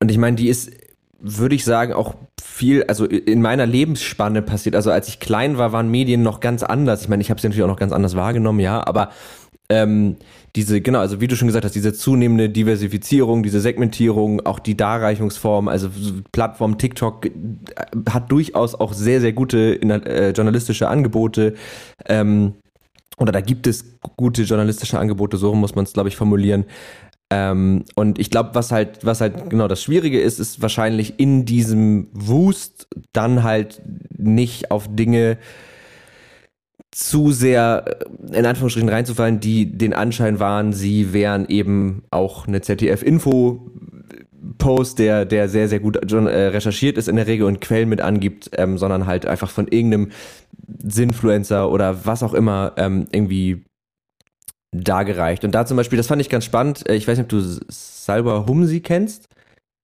S3: und ich meine, die ist, würde ich sagen, auch viel, also in meiner Lebensspanne passiert. Also als ich klein war, waren Medien noch ganz anders. Ich meine, ich habe sie natürlich auch noch ganz anders wahrgenommen, ja, aber ähm, diese, genau, also wie du schon gesagt hast, diese zunehmende Diversifizierung, diese Segmentierung, auch die Darreichungsform, also Plattform TikTok äh, hat durchaus auch sehr, sehr gute äh, journalistische Angebote. Ähm, oder da gibt es gute journalistische Angebote, so muss man es, glaube ich, formulieren. Ähm, und ich glaube, was halt, was halt genau das Schwierige ist, ist wahrscheinlich in diesem Wust dann halt nicht auf Dinge zu sehr äh, in Anführungsstrichen reinzufallen, die den Anschein waren, sie wären eben auch eine ZDF-Info Post, der, der sehr, sehr gut äh, recherchiert ist in der Regel und Quellen mit angibt, ähm, sondern halt einfach von irgendeinem Sinfluencer oder was auch immer ähm, irgendwie dargereicht. Und da zum Beispiel, das fand ich ganz spannend, äh, ich weiß nicht, ob du Salwa Humsi kennst,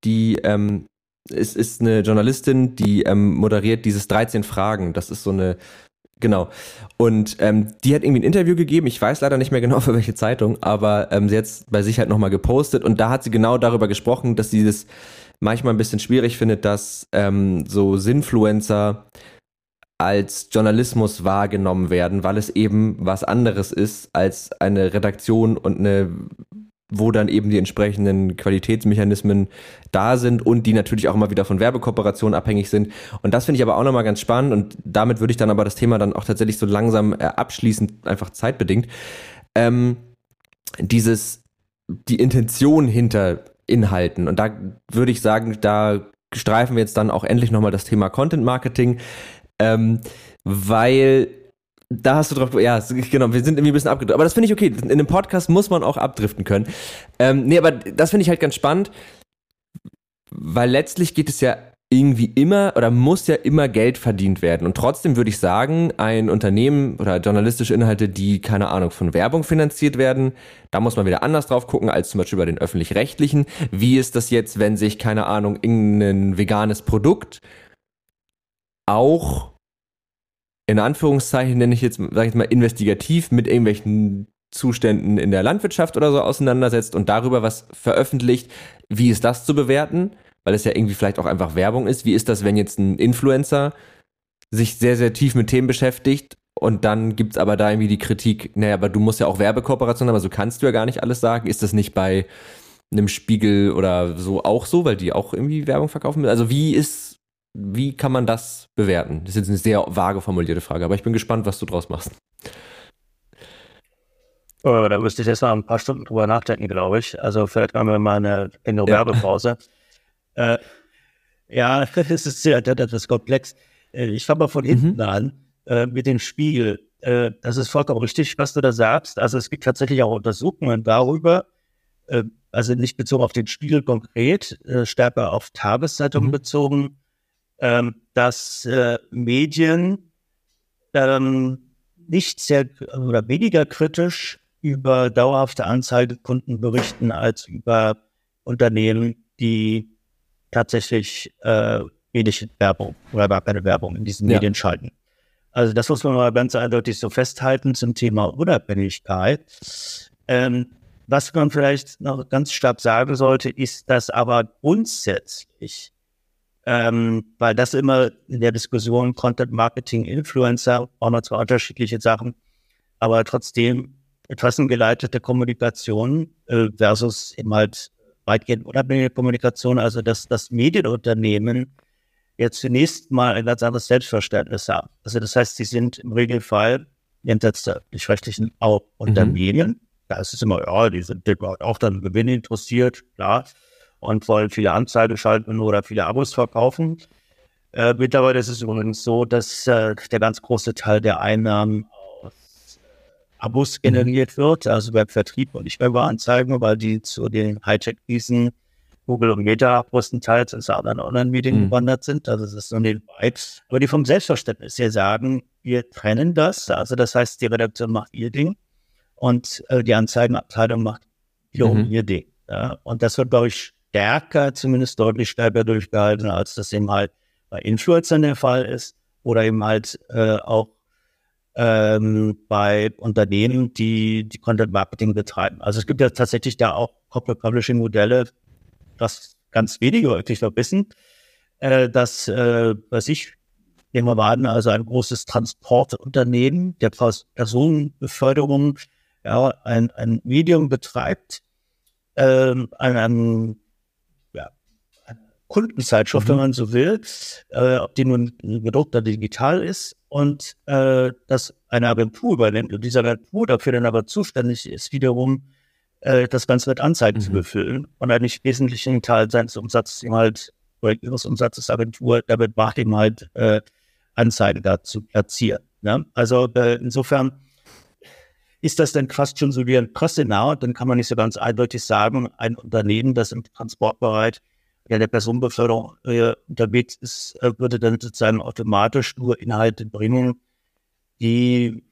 S3: die ähm, ist, ist eine Journalistin, die ähm, moderiert dieses 13 Fragen. Das ist so eine, genau. Und ähm, die hat irgendwie ein Interview gegeben, ich weiß leider nicht mehr genau <laughs> für welche Zeitung, aber ähm, sie hat es bei sich halt nochmal gepostet und da hat sie genau darüber gesprochen, dass sie das manchmal ein bisschen schwierig findet, dass ähm, so Sinfluencer als Journalismus wahrgenommen werden, weil es eben was anderes ist als eine Redaktion und eine wo dann eben die entsprechenden Qualitätsmechanismen da sind und die natürlich auch immer wieder von Werbekooperationen abhängig sind. Und das finde ich aber auch nochmal ganz spannend und damit würde ich dann aber das Thema dann auch tatsächlich so langsam äh, abschließen, einfach zeitbedingt. Ähm, dieses, die Intention hinter Inhalten und da würde ich sagen, da streifen wir jetzt dann auch endlich nochmal das Thema Content Marketing. Ähm, weil da hast du drauf, ja, genau, wir sind irgendwie ein bisschen abgedriftet. Aber das finde ich okay. In einem Podcast muss man auch abdriften können. Ähm, nee, aber das finde ich halt ganz spannend, weil letztlich geht es ja irgendwie immer oder muss ja immer Geld verdient werden. Und trotzdem würde ich sagen, ein Unternehmen oder journalistische Inhalte, die, keine Ahnung, von Werbung finanziert werden, da muss man wieder anders drauf gucken als zum Beispiel bei den öffentlich-rechtlichen. Wie ist das jetzt, wenn sich, keine Ahnung, irgendein veganes Produkt auch in Anführungszeichen nenne ich jetzt, sage ich mal, investigativ mit irgendwelchen Zuständen in der Landwirtschaft oder so auseinandersetzt und darüber was veröffentlicht, wie ist das zu bewerten? Weil es ja irgendwie vielleicht auch einfach Werbung ist. Wie ist das, wenn jetzt ein Influencer sich sehr, sehr tief mit Themen beschäftigt und dann gibt es aber da irgendwie die Kritik, naja, aber du musst ja auch Werbekooperation haben, also kannst du ja gar nicht alles sagen. Ist das nicht bei einem Spiegel oder so auch so, weil die auch irgendwie Werbung verkaufen? Also wie ist wie kann man das bewerten? Das ist jetzt eine sehr vage formulierte Frage, aber ich bin gespannt, was du draus machst.
S2: Oh, da müsste ich jetzt mal ein paar Stunden drüber nachdenken, glaube ich. Also vielleicht machen wir mal eine, eine ja. Werbepause. <laughs> äh, ja, <laughs> es ist sehr etwas komplex. Äh, ich fange mal von hinten mhm. an äh, mit dem Spiegel. Äh, das ist vollkommen richtig, was du da sagst. Also es gibt tatsächlich auch Untersuchungen darüber, äh, also nicht bezogen auf den Spiegel konkret, äh, stärker auf Tageszeitungen mhm. bezogen, ähm, dass äh, Medien ähm, nicht sehr oder weniger kritisch über dauerhafte Anzeigekunden berichten als über Unternehmen, die tatsächlich äh, wenig Werbung oder gar keine Werbung in diesen ja. Medien schalten. Also das muss man mal ganz eindeutig so festhalten zum Thema Unabhängigkeit. Ähm, was man vielleicht noch ganz stark sagen sollte, ist, dass aber grundsätzlich, ähm, weil das immer in der Diskussion Content Marketing, Influencer, auch noch zwar unterschiedliche Sachen, aber trotzdem interessengeleitete Kommunikation äh, versus eben halt weitgehend unabhängige Kommunikation, also dass das Medienunternehmen jetzt zunächst mal ein ganz anderes Selbstverständnis haben. Also das heißt, sie sind im Regelfall jenseits der rechtlichen auch unter mhm. Medien. Da ist es immer, ja, die sind auch dann Gewinn interessiert, klar, und wollen viele Anzeigen schalten oder viele Abos verkaufen. Äh, mittlerweile ist es übrigens so, dass äh, der ganz große Teil der Einnahmen Abos mhm. generiert wird, also beim Vertrieb und nicht beim Anzeigen, weil die zu den Hightech-Diesen Google und Meta größtenteils ins anderen Online-Medien mhm. gewandert sind. Also das ist nur nebenbei. Aber die vom Selbstverständnis her sagen, wir trennen das. Also das heißt, die Redaktion macht ihr Ding und äh, die Anzeigenabteilung macht wiederum mhm. ihr Ding. Ja? Und das wird, glaube ich, stärker, zumindest deutlich stärker durchgehalten, als das eben halt bei Influencern der Fall ist oder eben halt äh, auch ähm, bei Unternehmen, die, die Content Marketing betreiben. Also es gibt ja tatsächlich da auch Corporate Publishing Modelle, das ganz wenige wirklich noch wissen, äh, dass, äh, was ich, nehmen wir mal also ein großes Transportunternehmen der Personenbeförderung, ja, ein, ein Medium betreibt, äh, ein, ein Kundenzeitschrift, mhm. wenn man so will, äh, ob die nun gedruckt oder digital ist, und äh, das eine Agentur übernimmt und diese Agentur dafür dann aber zuständig ist, wiederum äh, das Ganze mit Anzeigen mhm. zu befüllen und einen nicht wesentlichen Teil seines Umsatzes eben halt, oder ihres Umsatzes Agentur damit macht, eben halt äh, Anzeigen da zu platzieren. Ne? Also äh, insofern ist das dann fast schon so wie ein Kostenau, dann kann man nicht so ganz eindeutig sagen, ein Unternehmen, das im Transportbereich ja, der Personenbeförderung äh, unterwegs ist, äh, würde dann sozusagen automatisch nur Inhalte bringen, die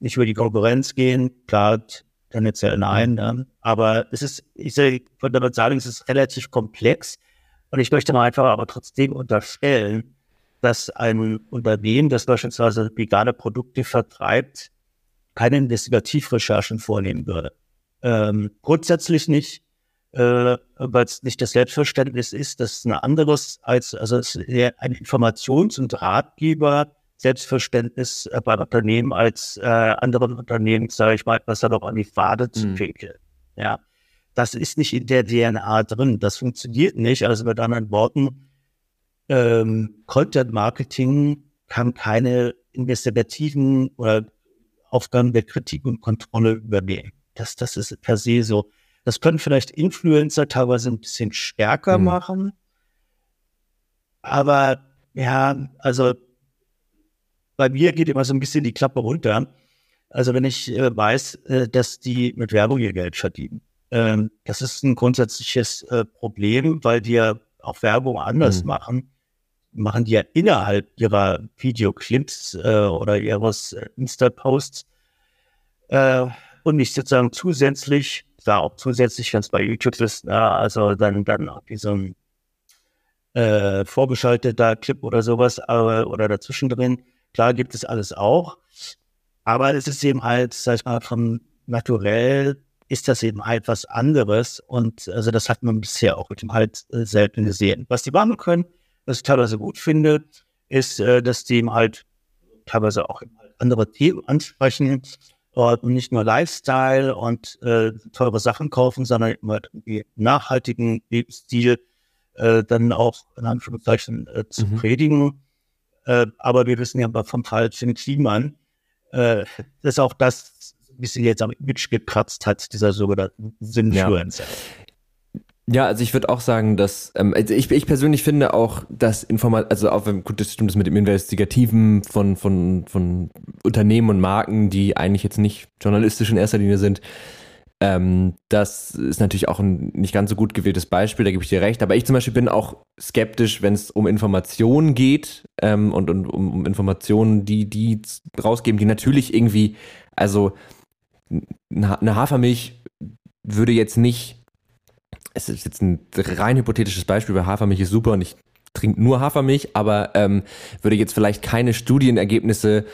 S2: nicht über die Konkurrenz gehen. Klar, tendenziell nein. Ne? Aber es ist, ich würde damit sagen, es ist relativ komplex. Und ich möchte mal einfach aber trotzdem unterstellen, dass ein Unternehmen, das beispielsweise vegane Produkte vertreibt, keine Investigativrecherchen vornehmen würde. Ähm, grundsätzlich nicht äh, weil es nicht das Selbstverständnis ist, dass es ein anderes als, also es ist ein Informations- und Ratgeber Selbstverständnis äh, bei Unternehmen als äh, anderen Unternehmen, sage ich mal, was da noch an die Pfade zu pinkeln. Mhm. Ja, das ist nicht in der DNA drin. Das funktioniert nicht. Also mit anderen Worten, ähm, Content Marketing kann keine investigativen oder Aufgaben der Kritik und Kontrolle übernehmen. Das, das ist per se so. Das können vielleicht Influencer teilweise ein bisschen stärker mhm. machen. Aber ja, also bei mir geht immer so ein bisschen die Klappe runter. Also wenn ich äh, weiß, äh, dass die mit Werbung ihr Geld verdienen. Ähm, das ist ein grundsätzliches äh, Problem, weil die ja auch Werbung anders mhm. machen. Machen die ja innerhalb ihrer Videoclips äh, oder ihres äh, Insta-Posts äh, und nicht sozusagen zusätzlich da auch zusätzlich, wenn es bei YouTube ist, na, also dann, dann auch wie so ein äh, vorgeschalteter Clip oder sowas äh, oder dazwischen drin. Klar gibt es alles auch, aber es ist eben halt, sag ich mal, vom Naturell ist das eben halt was anderes und also das hat man bisher auch mit dem halt äh, selten gesehen. Was die machen können, was ich teilweise gut finde, ist, äh, dass die eben halt teilweise auch andere Themen ansprechen und nicht nur Lifestyle und äh, teure Sachen kaufen, sondern immer irgendwie nachhaltigen Lebensstil äh, dann auch in Anführungszeichen äh, zu mhm. predigen. Äh, aber wir wissen ja vom Fall Finn Kliman, äh, dass auch das ein bisschen jetzt am Image gekratzt hat, dieser sogenannten Sinfluencer. Ja.
S3: Ja, also ich würde auch sagen, dass ähm, also ich, ich persönlich finde auch, dass Informat also auch wenn gut, das stimmt das mit dem Investigativen von von von Unternehmen und Marken, die eigentlich jetzt nicht journalistisch in erster Linie sind, ähm, das ist natürlich auch ein nicht ganz so gut gewähltes Beispiel, da gebe ich dir recht. Aber ich zum Beispiel bin auch skeptisch, wenn es um Informationen geht ähm, und, und um, um Informationen, die die rausgeben, die natürlich irgendwie, also eine Hafermilch würde jetzt nicht es ist jetzt ein rein hypothetisches Beispiel, weil Hafermilch ist super und ich trinke nur Hafermilch, aber ähm, würde jetzt vielleicht keine Studienergebnisse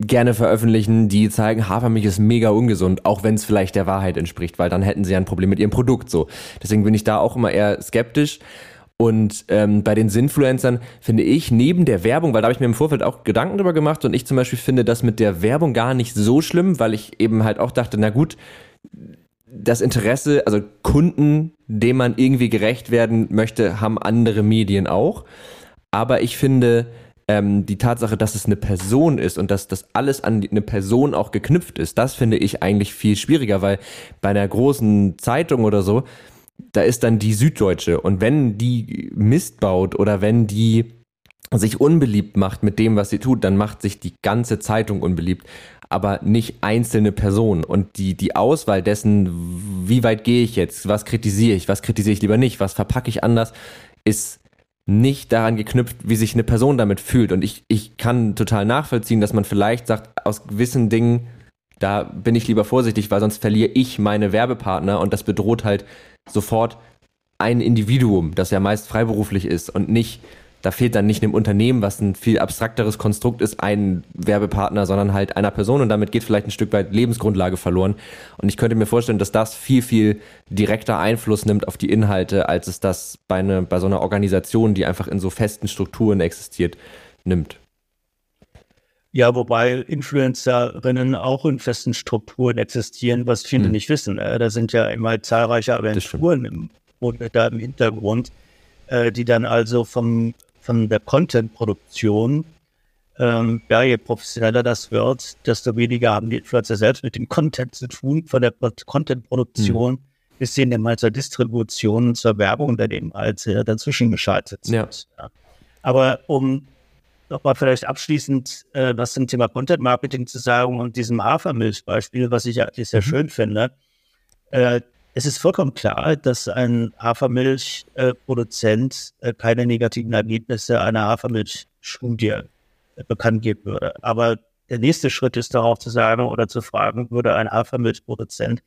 S3: gerne veröffentlichen, die zeigen, Hafermilch ist mega ungesund, auch wenn es vielleicht der Wahrheit entspricht, weil dann hätten sie ja ein Problem mit ihrem Produkt so. Deswegen bin ich da auch immer eher skeptisch. Und ähm, bei den Sinfluencern finde ich neben der Werbung, weil da habe ich mir im Vorfeld auch Gedanken drüber gemacht und ich zum Beispiel finde das mit der Werbung gar nicht so schlimm, weil ich eben halt auch dachte, na gut, das Interesse, also Kunden, dem man irgendwie gerecht werden möchte, haben andere Medien auch. Aber ich finde, ähm, die Tatsache, dass es eine Person ist und dass das alles an eine Person auch geknüpft ist, das finde ich eigentlich viel schwieriger, weil bei einer großen Zeitung oder so, da ist dann die Süddeutsche und wenn die Mist baut oder wenn die sich unbeliebt macht mit dem, was sie tut, dann macht sich die ganze Zeitung unbeliebt aber nicht einzelne Personen. Und die, die Auswahl dessen, wie weit gehe ich jetzt, was kritisiere ich, was kritisiere ich lieber nicht, was verpacke ich anders, ist nicht daran geknüpft, wie sich eine Person damit fühlt. Und ich, ich kann total nachvollziehen, dass man vielleicht sagt, aus gewissen Dingen, da bin ich lieber vorsichtig, weil sonst verliere ich meine Werbepartner und das bedroht halt sofort ein Individuum, das ja meist freiberuflich ist und nicht da fehlt dann nicht einem Unternehmen, was ein viel abstrakteres Konstrukt ist, ein Werbepartner, sondern halt einer Person und damit geht vielleicht ein Stück weit Lebensgrundlage verloren. Und ich könnte mir vorstellen, dass das viel, viel direkter Einfluss nimmt auf die Inhalte, als es das bei, eine, bei so einer Organisation, die einfach in so festen Strukturen existiert, nimmt.
S2: Ja, wobei Influencerinnen auch in festen Strukturen existieren, was viele hm. nicht wissen. Äh, da sind ja immer zahlreiche Agenturen im, da im Hintergrund, äh, die dann also vom von der Content-Produktion, ähm, ja, je professioneller das wird, desto weniger haben die Influencer selbst mit dem Content zu tun, von der Content-Produktion mhm. bis hin dann zur Distribution zur Werbung der eben halt äh, dazwischen geschaltet sind. Ja. ja. Aber um nochmal vielleicht abschließend äh, was zum Thema Content-Marketing zu sagen und diesem Hafermilch-Beispiel, was ich eigentlich sehr mhm. schön finde, äh, es ist vollkommen klar, dass ein Hafermilchproduzent äh, keine negativen Ergebnisse einer Hafermilchstudie äh, bekannt geben würde. Aber der nächste Schritt ist darauf zu sagen oder zu fragen, würde ein Hafermilchproduzent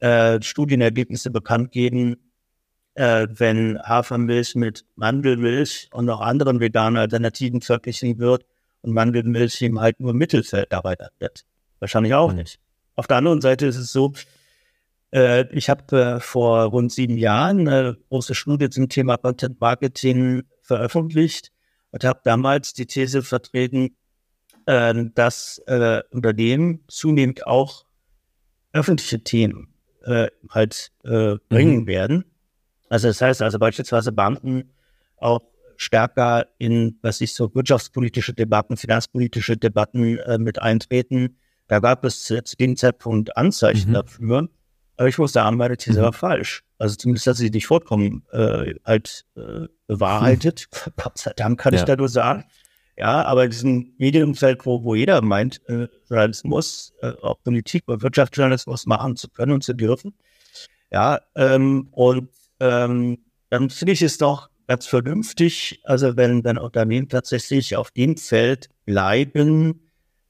S2: äh, Studienergebnisse bekannt geben, äh, wenn Hafermilch mit Mandelmilch und noch anderen veganen Alternativen verglichen wird und Mandelmilch eben halt nur Mittelfeld dabei wird. Wahrscheinlich auch mhm. nicht. Auf der anderen Seite ist es so, ich habe äh, vor rund sieben Jahren eine große Studie zum Thema Content Marketing veröffentlicht und habe damals die These vertreten, äh, dass Unternehmen zunehmend auch öffentliche Themen halt bringen mhm. werden. Also das heißt also beispielsweise Banken auch stärker in, was ich so wirtschaftspolitische Debatten, finanzpolitische Debatten mit eintreten. Da gab es zu dem Zeitpunkt Anzeichen mhm. dafür. Aber ich muss sagen, meine These war mhm. falsch. Also zumindest hat sie nicht vollkommen äh, halt äh, bewahrheitet. Hm. <laughs> <laughs> Gott sei Dank kann ja. ich da nur sagen. Ja, aber in diesem Medienumfeld, wo, wo jeder meint, äh, Journalismus, äh, auch Politik oder Wirtschaftsjournalismus machen zu können und zu dürfen. Ja, ähm, und ähm, dann finde ich es doch ganz vernünftig, also wenn, wenn Unternehmen tatsächlich auf dem Feld bleiben,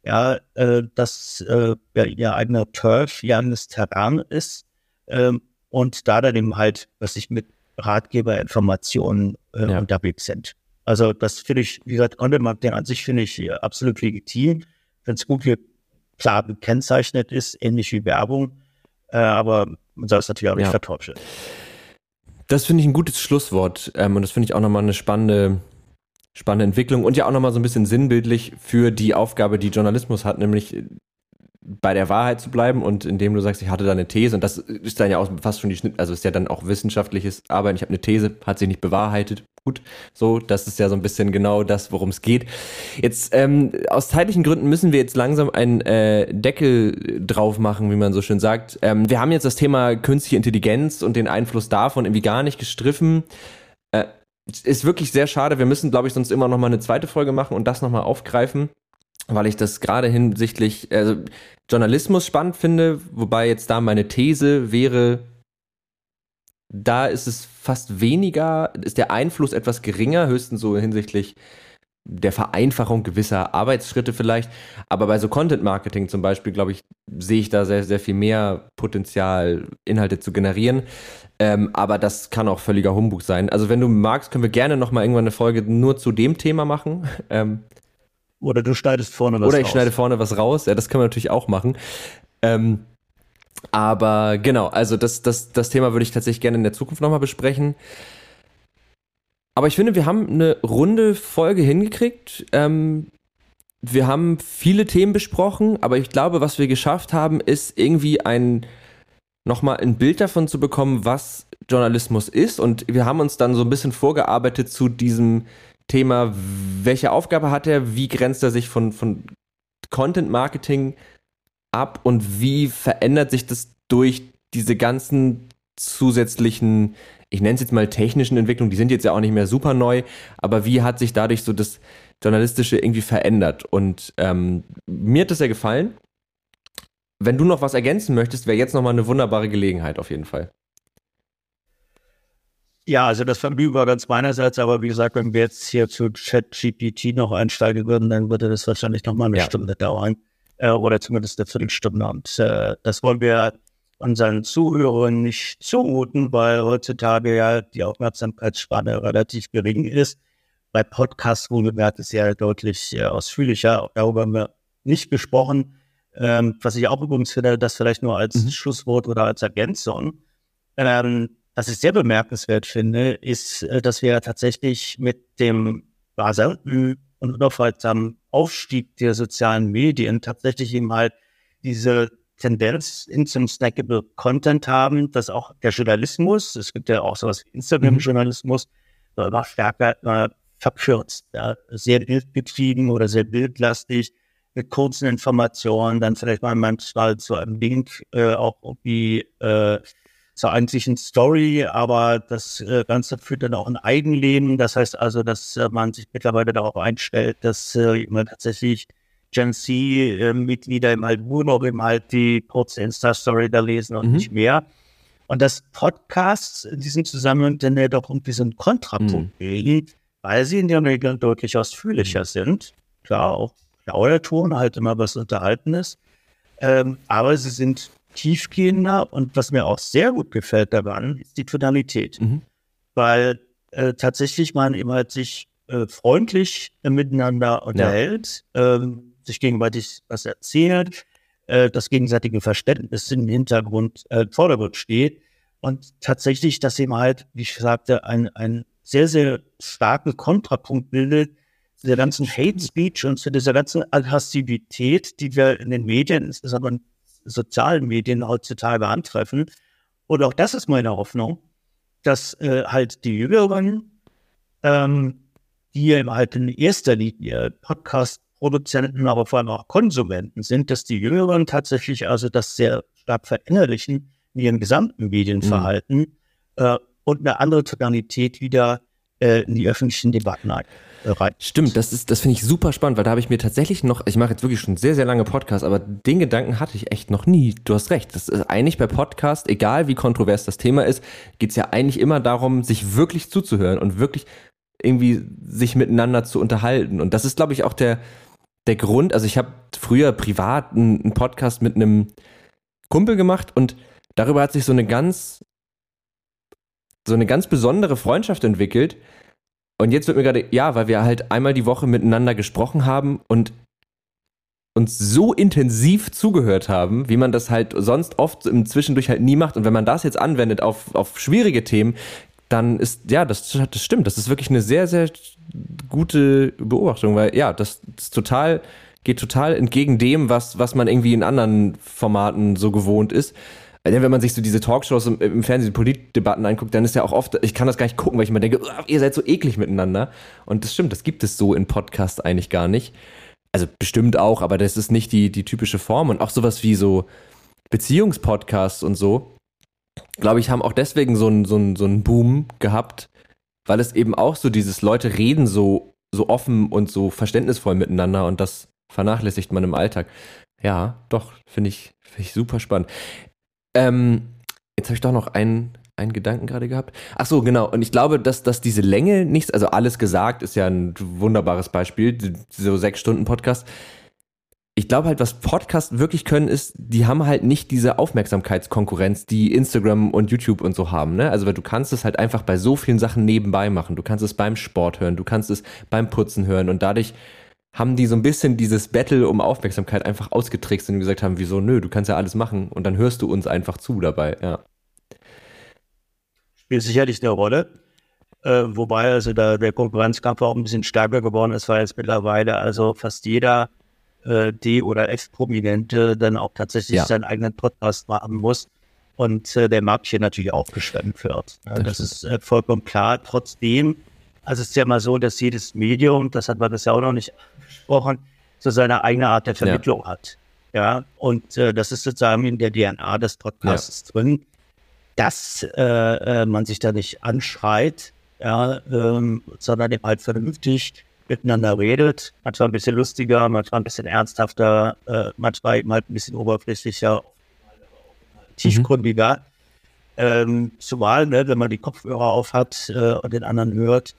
S2: ja, äh, dass äh, ja, ihr eigener Turf, ihr eigenes Terrain ist ähm, und da dann eben halt, was ich mit Ratgeberinformationen äh, ja. unterwegs sind. Also das finde ich, wie gesagt, Content-Marketing an sich finde ich absolut legitim. Wenn es gut klar gekennzeichnet ist, ähnlich wie Werbung, äh, aber man soll es natürlich auch nicht ja. vertäuschen.
S3: Das finde ich ein gutes Schlusswort ähm, und das finde ich auch nochmal eine spannende spannende Entwicklung und ja auch nochmal so ein bisschen sinnbildlich für die Aufgabe, die Journalismus hat, nämlich bei der Wahrheit zu bleiben und indem du sagst, ich hatte da eine These und das ist dann ja auch fast schon die Schnitt, also ist ja dann auch wissenschaftliches Arbeiten. Ich habe eine These, hat sich nicht bewahrheitet. Gut, so, das ist ja so ein bisschen genau das, worum es geht. Jetzt ähm, aus zeitlichen Gründen müssen wir jetzt langsam einen äh, Deckel drauf machen, wie man so schön sagt. Ähm, wir haben jetzt das Thema künstliche Intelligenz und den Einfluss davon irgendwie gar nicht gestriffen. Ist wirklich sehr schade. Wir müssen, glaube ich, sonst immer noch mal eine zweite Folge machen und das noch mal aufgreifen weil ich das gerade hinsichtlich also Journalismus spannend finde, wobei jetzt da meine These wäre, da ist es fast weniger, ist der Einfluss etwas geringer, höchstens so hinsichtlich der Vereinfachung gewisser Arbeitsschritte vielleicht. Aber bei so Content Marketing zum Beispiel, glaube ich, sehe ich da sehr, sehr viel mehr Potenzial, Inhalte zu generieren. Ähm, aber das kann auch völliger Humbug sein. Also wenn du magst, können wir gerne noch mal irgendwann eine Folge nur zu dem Thema machen. <laughs> Ähm,
S2: oder du schneidest vorne was
S3: Oder ich raus. schneide vorne was raus. Ja, das kann man natürlich auch machen. Ähm, aber genau, also das, das, das Thema würde ich tatsächlich gerne in der Zukunft nochmal besprechen. Aber ich finde, wir haben eine runde Folge hingekriegt. Ähm, wir haben viele Themen besprochen, aber ich glaube, was wir geschafft haben, ist irgendwie ein nochmal ein Bild davon zu bekommen, was Journalismus ist. Und wir haben uns dann so ein bisschen vorgearbeitet zu diesem Thema, welche Aufgabe hat er, wie grenzt er sich von, von Content Marketing ab und wie verändert sich das durch diese ganzen zusätzlichen, ich nenne es jetzt mal technischen Entwicklungen, die sind jetzt ja auch nicht mehr super neu, aber wie hat sich dadurch so das Journalistische irgendwie verändert? Und ähm, mir hat das ja gefallen. Wenn du noch was ergänzen möchtest, wäre jetzt nochmal eine wunderbare Gelegenheit auf jeden Fall.
S2: Ja, also das Vergnügen war ganz meinerseits, aber wie gesagt, wenn wir jetzt hier zu ChatGPT noch einsteigen würden, dann würde das wahrscheinlich noch mal eine ja. Stunde dauern äh, oder zumindest eine Viertelstunde. Und äh, das wollen wir unseren Zuhörern nicht zumuten, weil heutzutage ja die Aufmerksamkeitsspanne relativ gering ist. Bei Podcasts wohlgemerkt ist ja deutlich äh, ausführlicher. Darüber haben wir nicht gesprochen. Ähm, was ich auch übrigens finde, das vielleicht nur als mhm. Schlusswort oder als Ergänzung. Ähm, was ich sehr bemerkenswert finde, ist, äh, dass wir tatsächlich mit dem rasanten und unaufhaltsamen Aufstieg der sozialen Medien tatsächlich eben halt diese Tendenz in zum snackable Content haben, dass auch der Journalismus, es gibt ja auch sowas wie Instagram-Journalismus, mhm. immer stärker äh, verkürzt, ja, sehr bildgetrieben oder sehr bildlastig, mit kurzen Informationen, dann vielleicht mal manchmal zu einem Link äh, auch irgendwie äh, zur eigentlichen Story, aber das äh, Ganze führt dann auch ein Eigenleben. Das heißt also, dass äh, man sich mittlerweile darauf einstellt, dass äh, man tatsächlich Gen Z-Mitglieder im halt nur noch im halt die kurze Insta-Story da lesen und mhm. nicht mehr. Und dass Podcasts in diesem Zusammenhang dann ja doch irgendwie so einen Kontrapunkt mhm. bilden, weil sie in der Regel deutlich ausführlicher mhm. sind. Klar, auch Ton halt immer was Unterhaltenes. Ähm, aber sie sind tiefgehender und was mir auch sehr gut gefällt daran, ist die Tonalität. Mhm. Weil äh, tatsächlich man eben halt sich äh, freundlich äh, miteinander unterhält, ja. ähm, sich gegenseitig was erzählt, äh, das gegenseitige Verständnis im Hintergrund äh, Vordergrund steht und tatsächlich, dass eben halt, wie ich sagte, ein, ein sehr, sehr starken Kontrapunkt bildet zu der ganzen Hate Speech und zu dieser ganzen Aggressivität, die wir in den Medien, insbesondere sozialen Medien heutzutage antreffen. Und auch das ist meine Hoffnung, dass äh, halt die Jüngeren, ähm, die eben halt in erster Linie Podcast-Produzenten, aber vor allem auch Konsumenten sind, dass die Jüngeren tatsächlich also das sehr stark verinnerlichen in ihrem gesamten Medienverhalten mhm. äh, und eine andere Tonalität wieder äh, in die öffentlichen Debatten ein
S3: rein. Stimmt, das ist, das finde ich super spannend, weil da habe ich mir tatsächlich noch, ich mache jetzt wirklich schon sehr, sehr lange Podcasts, aber den Gedanken hatte ich echt noch nie. Du hast recht. Das ist eigentlich bei Podcast, egal wie kontrovers das Thema ist, geht es ja eigentlich immer darum, sich wirklich zuzuhören und wirklich irgendwie sich miteinander zu unterhalten. Und das ist, glaube ich, auch der, der Grund. Also ich habe früher privat einen, einen Podcast mit einem Kumpel gemacht und darüber hat sich so eine ganz so eine ganz besondere Freundschaft entwickelt, und jetzt wird mir gerade, ja, weil wir halt einmal die Woche miteinander gesprochen haben und uns so intensiv zugehört haben, wie man das halt sonst oft im Zwischendurch halt nie macht. Und wenn man das jetzt anwendet auf, auf schwierige Themen, dann ist, ja, das, das stimmt. Das ist wirklich eine sehr, sehr gute Beobachtung, weil ja, das ist total geht total entgegen dem, was, was man irgendwie in anderen Formaten so gewohnt ist. Wenn man sich so diese Talkshows im, Fernsehen, Politdebatten anguckt, dann ist ja auch oft, ich kann das gar nicht gucken, weil ich mir denke, ihr seid so eklig miteinander. Und das stimmt, das gibt es so in Podcasts eigentlich gar nicht. Also bestimmt auch, aber das ist nicht die, die typische Form. Und auch sowas wie so Beziehungspodcasts und so, glaube ich, haben auch deswegen so einen so so einen Boom gehabt, weil es eben auch so dieses Leute reden so, so offen und so verständnisvoll miteinander und das vernachlässigt man im Alltag. Ja, doch, finde ich, find ich super spannend. Ähm, jetzt habe ich doch noch einen, einen Gedanken gerade gehabt. Ach so, genau. Und ich glaube, dass, dass diese Länge nichts, also alles gesagt ist ja ein wunderbares Beispiel, so sechs Stunden Podcast ich glaube halt, was Podcasts wirklich können, ist, die haben halt nicht diese Aufmerksamkeitskonkurrenz, die Instagram und YouTube und so haben. Ne? Also weil du kannst es halt einfach bei so vielen Sachen nebenbei machen. Du kannst es beim Sport hören, du kannst es beim Putzen hören und dadurch haben die so ein bisschen dieses Battle um Aufmerksamkeit einfach ausgetrickst und gesagt haben, wieso, nö, du kannst ja alles machen und dann hörst du uns einfach zu dabei, ja.
S2: Spielt sicherlich eine Rolle. Äh, wobei also da der Konkurrenzkampf auch ein bisschen stärker geworden ist, weil jetzt mittlerweile also fast jeder äh, D- oder Ex-Prominente dann auch tatsächlich ja. seinen eigenen Podcast machen muss und äh, der Markt hier natürlich aufgeschwemmt wird. Ja, das, das ist äh, vollkommen klar. Trotzdem, also es ist ja mal so, dass jedes Medium, das hat man das ja auch noch nicht angesprochen, so seine eigene Art der Vermittlung ja. hat. Ja, und äh, das ist sozusagen in der DNA des Podcasts ja. drin, dass äh, äh, man sich da nicht anschreit, ja, ähm, sondern eben halt vernünftig miteinander redet. Manchmal ein bisschen lustiger, manchmal ein bisschen ernsthafter, äh, manchmal eben halt ein bisschen oberflächlicher, tiefgründiger. Mhm. Ähm, zumal, ne, wenn man die Kopfhörer auf hat äh, und den anderen hört,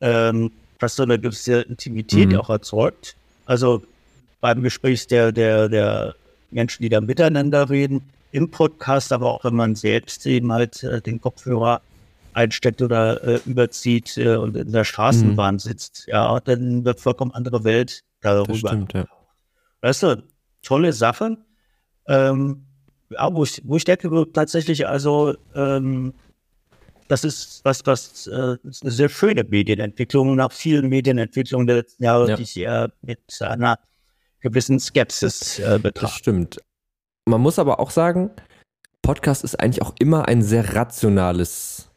S2: ähm, was so eine gewisse Intimität mhm. auch erzeugt. Also beim Gespräch der, der, der Menschen, die da miteinander reden, im Podcast, aber auch wenn man selbst eben halt äh, den Kopfhörer einsteckt oder äh, überzieht äh, und in der Straßenbahn mhm. sitzt, ja, dann wird vollkommen andere Welt darüber. Das stimmt, ja. Weißt du, tolle Sache. Ähm, ja, wo, ich, wo ich denke, tatsächlich, also, ähm, das ist was, was äh, eine sehr schöne Medienentwicklung nach vielen Medienentwicklungen der letzten Jahre, ja. die ich eher mit einer gewissen Skepsis äh, betrachte.
S3: Das stimmt. Man muss aber auch sagen, Podcast ist eigentlich auch immer ein sehr rationales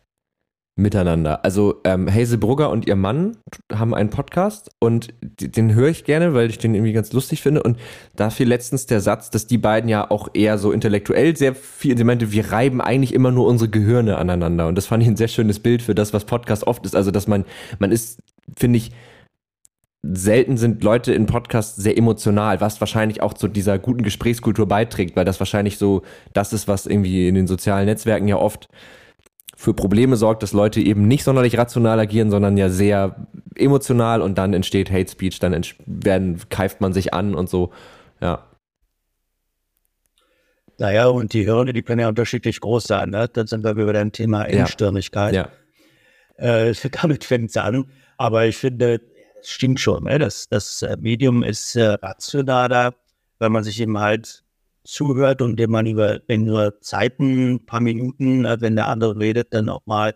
S3: miteinander. Also ähm, Hazel Brugger und ihr Mann haben einen Podcast und den höre ich gerne, weil ich den irgendwie ganz lustig finde. Und da fiel letztens der Satz, dass die beiden ja auch eher so intellektuell sehr viel, sie meinte, wir reiben eigentlich immer nur unsere Gehirne aneinander. Und das fand ich ein sehr schönes Bild für das, was Podcast oft ist. Also, dass man, man ist, finde ich, selten sind Leute in Podcasts sehr emotional, was wahrscheinlich auch zu dieser guten Gesprächskultur beiträgt, weil das wahrscheinlich so das ist, was irgendwie in den sozialen Netzwerken ja oft für Probleme sorgt, dass Leute eben nicht sonderlich rational agieren, sondern ja sehr emotional und dann entsteht Hate Speech, dann werden, keift man sich an und so, ja.
S2: Naja, und die Hirne, die können ja unterschiedlich groß sein, ne? Dann sind wir über dein Thema Engstirnigkeit. Ja. ja. Äh, damit fängt es an. Aber ich finde, es stimmt schon, ne? das, das äh, Medium ist äh, rationaler, weil man sich eben halt zuhört und dem man über längere Zeiten, ein paar Minuten, äh, wenn der andere redet, dann auch mal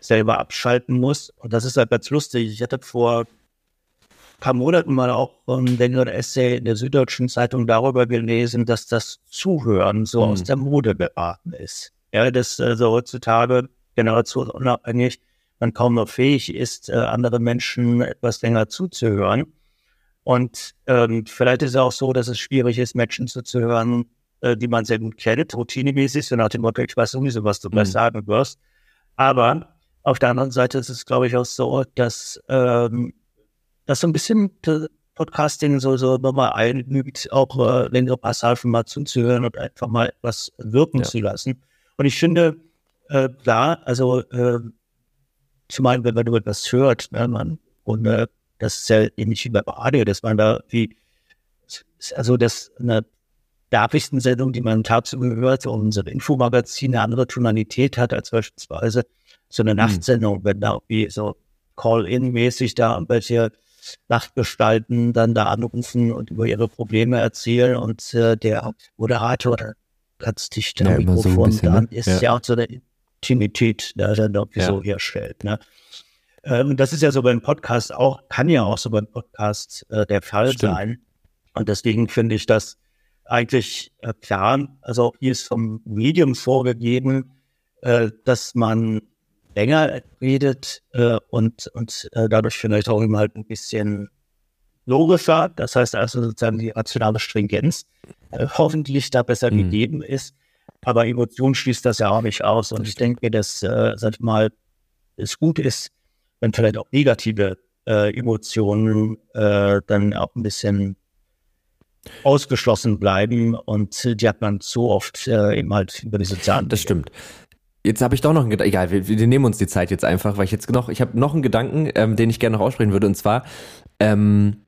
S2: selber abschalten muss. Und das ist halt ganz lustig. Ich hatte vor ein paar Monaten mal auch längeren Essay in der Süddeutschen Zeitung darüber gelesen, dass das Zuhören so mhm. aus der Mode geraten ist. Ja, dass also heutzutage generationunabhängig man kaum noch fähig ist, äh, andere Menschen etwas länger zuzuhören. Und ähm, vielleicht ist es auch so, dass es schwierig ist, Menschen zuzuhören, äh, die man sehr gut kennt, routinemäßig, so nach dem Motto, ich weiß sowieso, was du gleich mhm. sagen wirst. Aber auf der anderen Seite ist es, glaube ich, auch so, dass, ähm, dass so ein bisschen Podcasting so, so nochmal einübt, auch äh, längere Passagen mal zuzuhören und einfach mal etwas wirken ja. zu lassen. Und ich finde, äh, klar, also äh, zumal wenn man etwas hört, ne, man und äh, das ist ja ähnlich wie bei Radio, dass man da wie, also das eine Nachrichtensendung, die man tagsüber hört, unsere Infomagazin eine andere Tonalität hat als beispielsweise so eine mhm. Nachtsendung, wenn da irgendwie so Call-in-mäßig da welche Nachtgestalten dann da anrufen und über ihre Probleme erzählen und äh, der Moderator ganz dicht am ja, Mikrofon so bisschen, dann ne? ist ja. ja auch so eine Intimität, der dann irgendwie ja. so herstellt. Ne? Ähm, das ist ja so beim Podcast auch, kann ja auch so beim Podcast äh, der Fall Stimmt. sein. Und deswegen finde ich das eigentlich äh, klar. Also auch hier ist vom Medium vorgegeben, äh, dass man länger redet äh, und, und äh, dadurch vielleicht auch immer halt ein bisschen logischer. Das heißt also sozusagen die rationale Stringenz äh, hoffentlich da besser mhm. gegeben ist. Aber Emotion schließt das ja auch nicht aus. Und ich denke, dass, äh, sag ich mal, es gut ist, wenn vielleicht auch negative äh, Emotionen äh, dann auch ein bisschen ausgeschlossen bleiben und die hat man so oft äh, eben halt über die sozialen.
S3: Das stimmt. Jetzt habe ich doch noch einen Gedanken, egal, wir, wir, nehmen uns die Zeit jetzt einfach, weil ich jetzt noch, ich habe noch einen Gedanken, ähm, den ich gerne noch aussprechen würde, und zwar, ähm,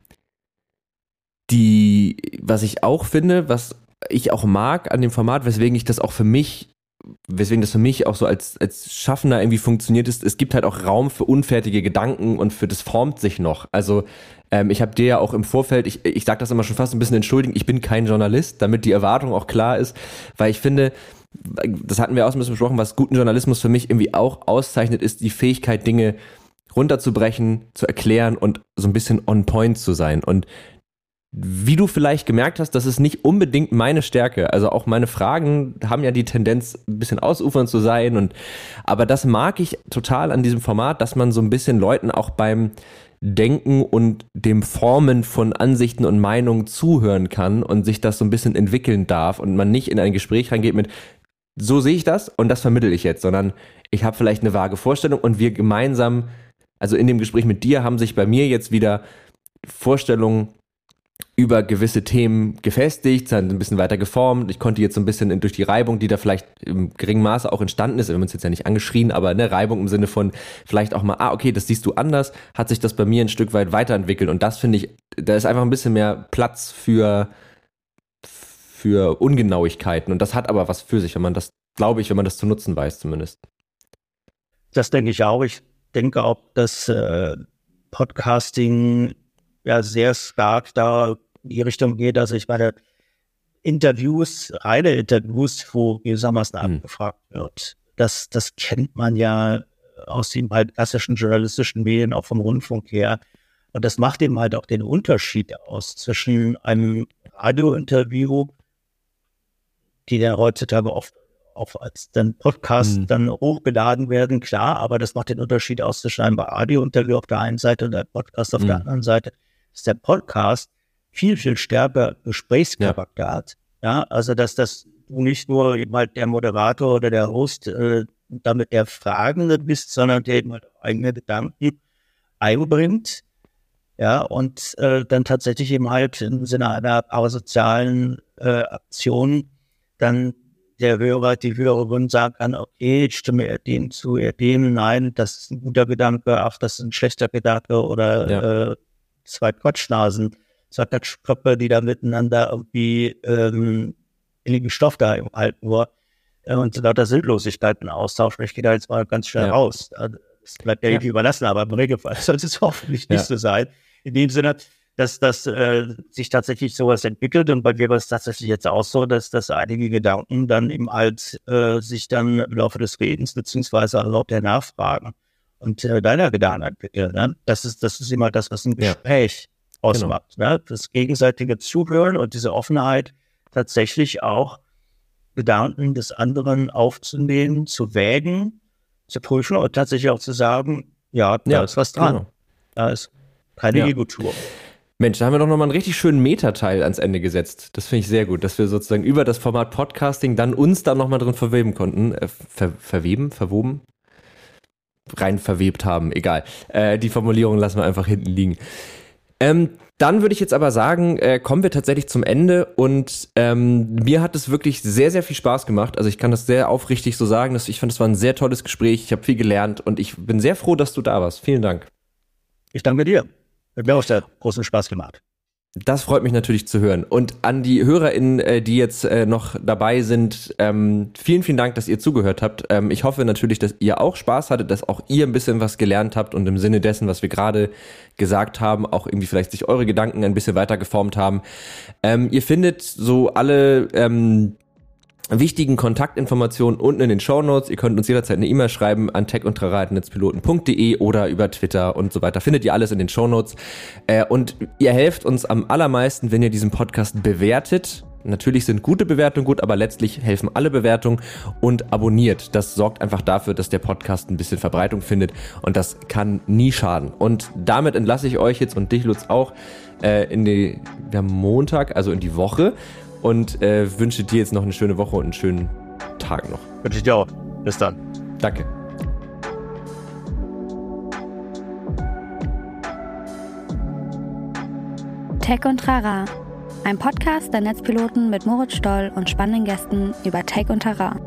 S3: die, was ich auch finde, was ich auch mag an dem Format, weswegen ich das auch für mich, weswegen das für mich auch so als, als Schaffender irgendwie funktioniert ist, es gibt halt auch Raum für unfertige Gedanken und für das formt sich noch. Also ähm, ich habe dir ja auch im Vorfeld, ich, ich sage das immer schon fast ein bisschen entschuldigen, ich bin kein Journalist, damit die Erwartung auch klar ist, weil ich finde, das hatten wir auch ein bisschen besprochen, was guten Journalismus für mich irgendwie auch auszeichnet, ist die Fähigkeit, Dinge runterzubrechen, zu erklären und so ein bisschen on point zu sein. Und wie du vielleicht gemerkt hast, das ist nicht unbedingt meine Stärke. Also auch meine Fragen haben ja die Tendenz, ein bisschen ausufernd zu sein. Und aber das mag ich total an diesem Format, dass man so ein bisschen Leuten auch beim Denken und dem Formen von Ansichten und Meinungen zuhören kann und sich das so ein bisschen entwickeln darf und man nicht in ein Gespräch reingeht mit, so sehe ich das und das vermittel ich jetzt, sondern ich habe vielleicht eine vage Vorstellung und wir gemeinsam, also in dem Gespräch mit dir haben sich bei mir jetzt wieder Vorstellungen über gewisse Themen gefestigt, sind ein bisschen weiter geformt. Ich konnte jetzt so ein bisschen durch die Reibung, die da vielleicht im geringen Maße auch entstanden ist, wir haben uns jetzt ja nicht angeschrien, aber eine Reibung im Sinne von vielleicht auch mal, ah, okay, das siehst du anders, hat sich das bei mir ein Stück weit weiterentwickelt. Und das finde ich, da ist einfach ein bisschen mehr Platz für, für Ungenauigkeiten. Und das hat aber was für sich, wenn man das, glaube ich, wenn man das zu nutzen weiß zumindest.
S2: Das denke ich auch. Ich denke auch, dass äh, Podcasting ja sehr stark da in die Richtung geht. Also ich meine, Interviews, reine Interviews, wo gewissermaßen hm. abgefragt wird, das, das kennt man ja aus den halt klassischen journalistischen Medien, auch vom Rundfunk her. Und das macht eben halt auch den Unterschied aus zwischen einem Radiointerview die dann heutzutage oft auch als dann Podcast mhm. dann hochgeladen werden, klar, aber das macht den Unterschied aus zwischen einem Radiointerview auf der einen Seite und einem Podcast auf mhm. der anderen Seite, dass der Podcast viel, viel stärker Gesprächscharakter ja. hat. Ja, also dass das du nicht nur eben halt der Moderator oder der Host äh, damit der Fragende bist, sondern der eben halt eigene Gedanken einbringt. Ja, und äh, dann tatsächlich eben halt im Sinne einer parasozialen äh, Aktion dann der Hörer, die Hörerin sagen kann, okay, ich stimme er dem zu, er dem, nein, das ist ein guter Gedanke, ach, das ist ein schlechter Gedanke oder ja. äh, zwei Quatschnasen, zwei Quatschköpfe, die da miteinander irgendwie ähm, in den Stoff da im halten nur äh, und so lauter Sinnlosigkeiten austauschen. Ich gehe da jetzt mal ganz schnell ja. raus. Das bleibt ja, ja. überlassen, aber im Regelfall <laughs> sollte es hoffentlich nicht so sein. In dem Sinne, dass das äh, sich tatsächlich sowas entwickelt. Und bei mir war es tatsächlich jetzt auch so, dass, dass einige Gedanken dann eben halt äh, sich dann im Laufe des Redens beziehungsweise auch der Nachfragen und äh, deiner Gedanken entwickeln. Ne? Das ist, das ist immer das, was ein Gespräch. Ausmacht. Genau. Ne? Das gegenseitige Zuhören und diese Offenheit tatsächlich auch Gedanken des anderen aufzunehmen, zu wägen, zu prüfen und tatsächlich auch zu sagen, ja, da ja, ist was dran. Genau. Da ist keine ja. Ego-Tour.
S3: Mensch, da haben wir doch nochmal einen richtig schönen Metateil ans Ende gesetzt. Das finde ich sehr gut, dass wir sozusagen über das Format Podcasting dann uns da nochmal drin verweben konnten. Äh, ver verweben? Verwoben? Rein verwebt haben, egal. Äh, die Formulierung lassen wir einfach hinten liegen. Ähm, dann würde ich jetzt aber sagen, äh, kommen wir tatsächlich zum Ende und ähm, mir hat es wirklich sehr, sehr viel Spaß gemacht. Also ich kann das sehr aufrichtig so sagen, dass ich fand, es war ein sehr tolles Gespräch. Ich habe viel gelernt und ich bin sehr froh, dass du da warst. Vielen Dank.
S2: Ich danke dir. Hat mir auch sehr großen Spaß gemacht.
S3: Das freut mich natürlich zu hören. Und an die HörerInnen, äh, die jetzt äh, noch dabei sind, ähm, vielen, vielen Dank, dass ihr zugehört habt. Ähm, ich hoffe natürlich, dass ihr auch Spaß hattet, dass auch ihr ein bisschen was gelernt habt und im Sinne dessen, was wir gerade gesagt haben, auch irgendwie vielleicht sich eure Gedanken ein bisschen weiter geformt haben. Ähm, ihr findet so alle wichtigen Kontaktinformationen unten in den Show Notes. Ihr könnt uns jederzeit eine E-Mail schreiben an techundtrara.netzpiloten.de oder über Twitter und so weiter. Findet ihr alles in den Show Notes. Äh, und ihr helft uns am allermeisten, wenn ihr diesen Podcast bewertet. Natürlich sind gute Bewertungen gut, aber letztlich helfen alle Bewertungen und abonniert. Das sorgt einfach dafür, dass der Podcast ein bisschen Verbreitung findet und das kann nie schaden. Und damit entlasse ich euch jetzt und dich, Lutz, auch äh, in die, der Montag, also in die Woche und äh, wünsche dir jetzt noch eine schöne Woche und einen schönen Tag noch.
S2: Wünsche ich dir auch. Bis dann.
S3: Danke.
S1: Tech und Trara. Ein Podcast der Netzpiloten mit Moritz Stoll und spannenden Gästen über Tech und Terrain.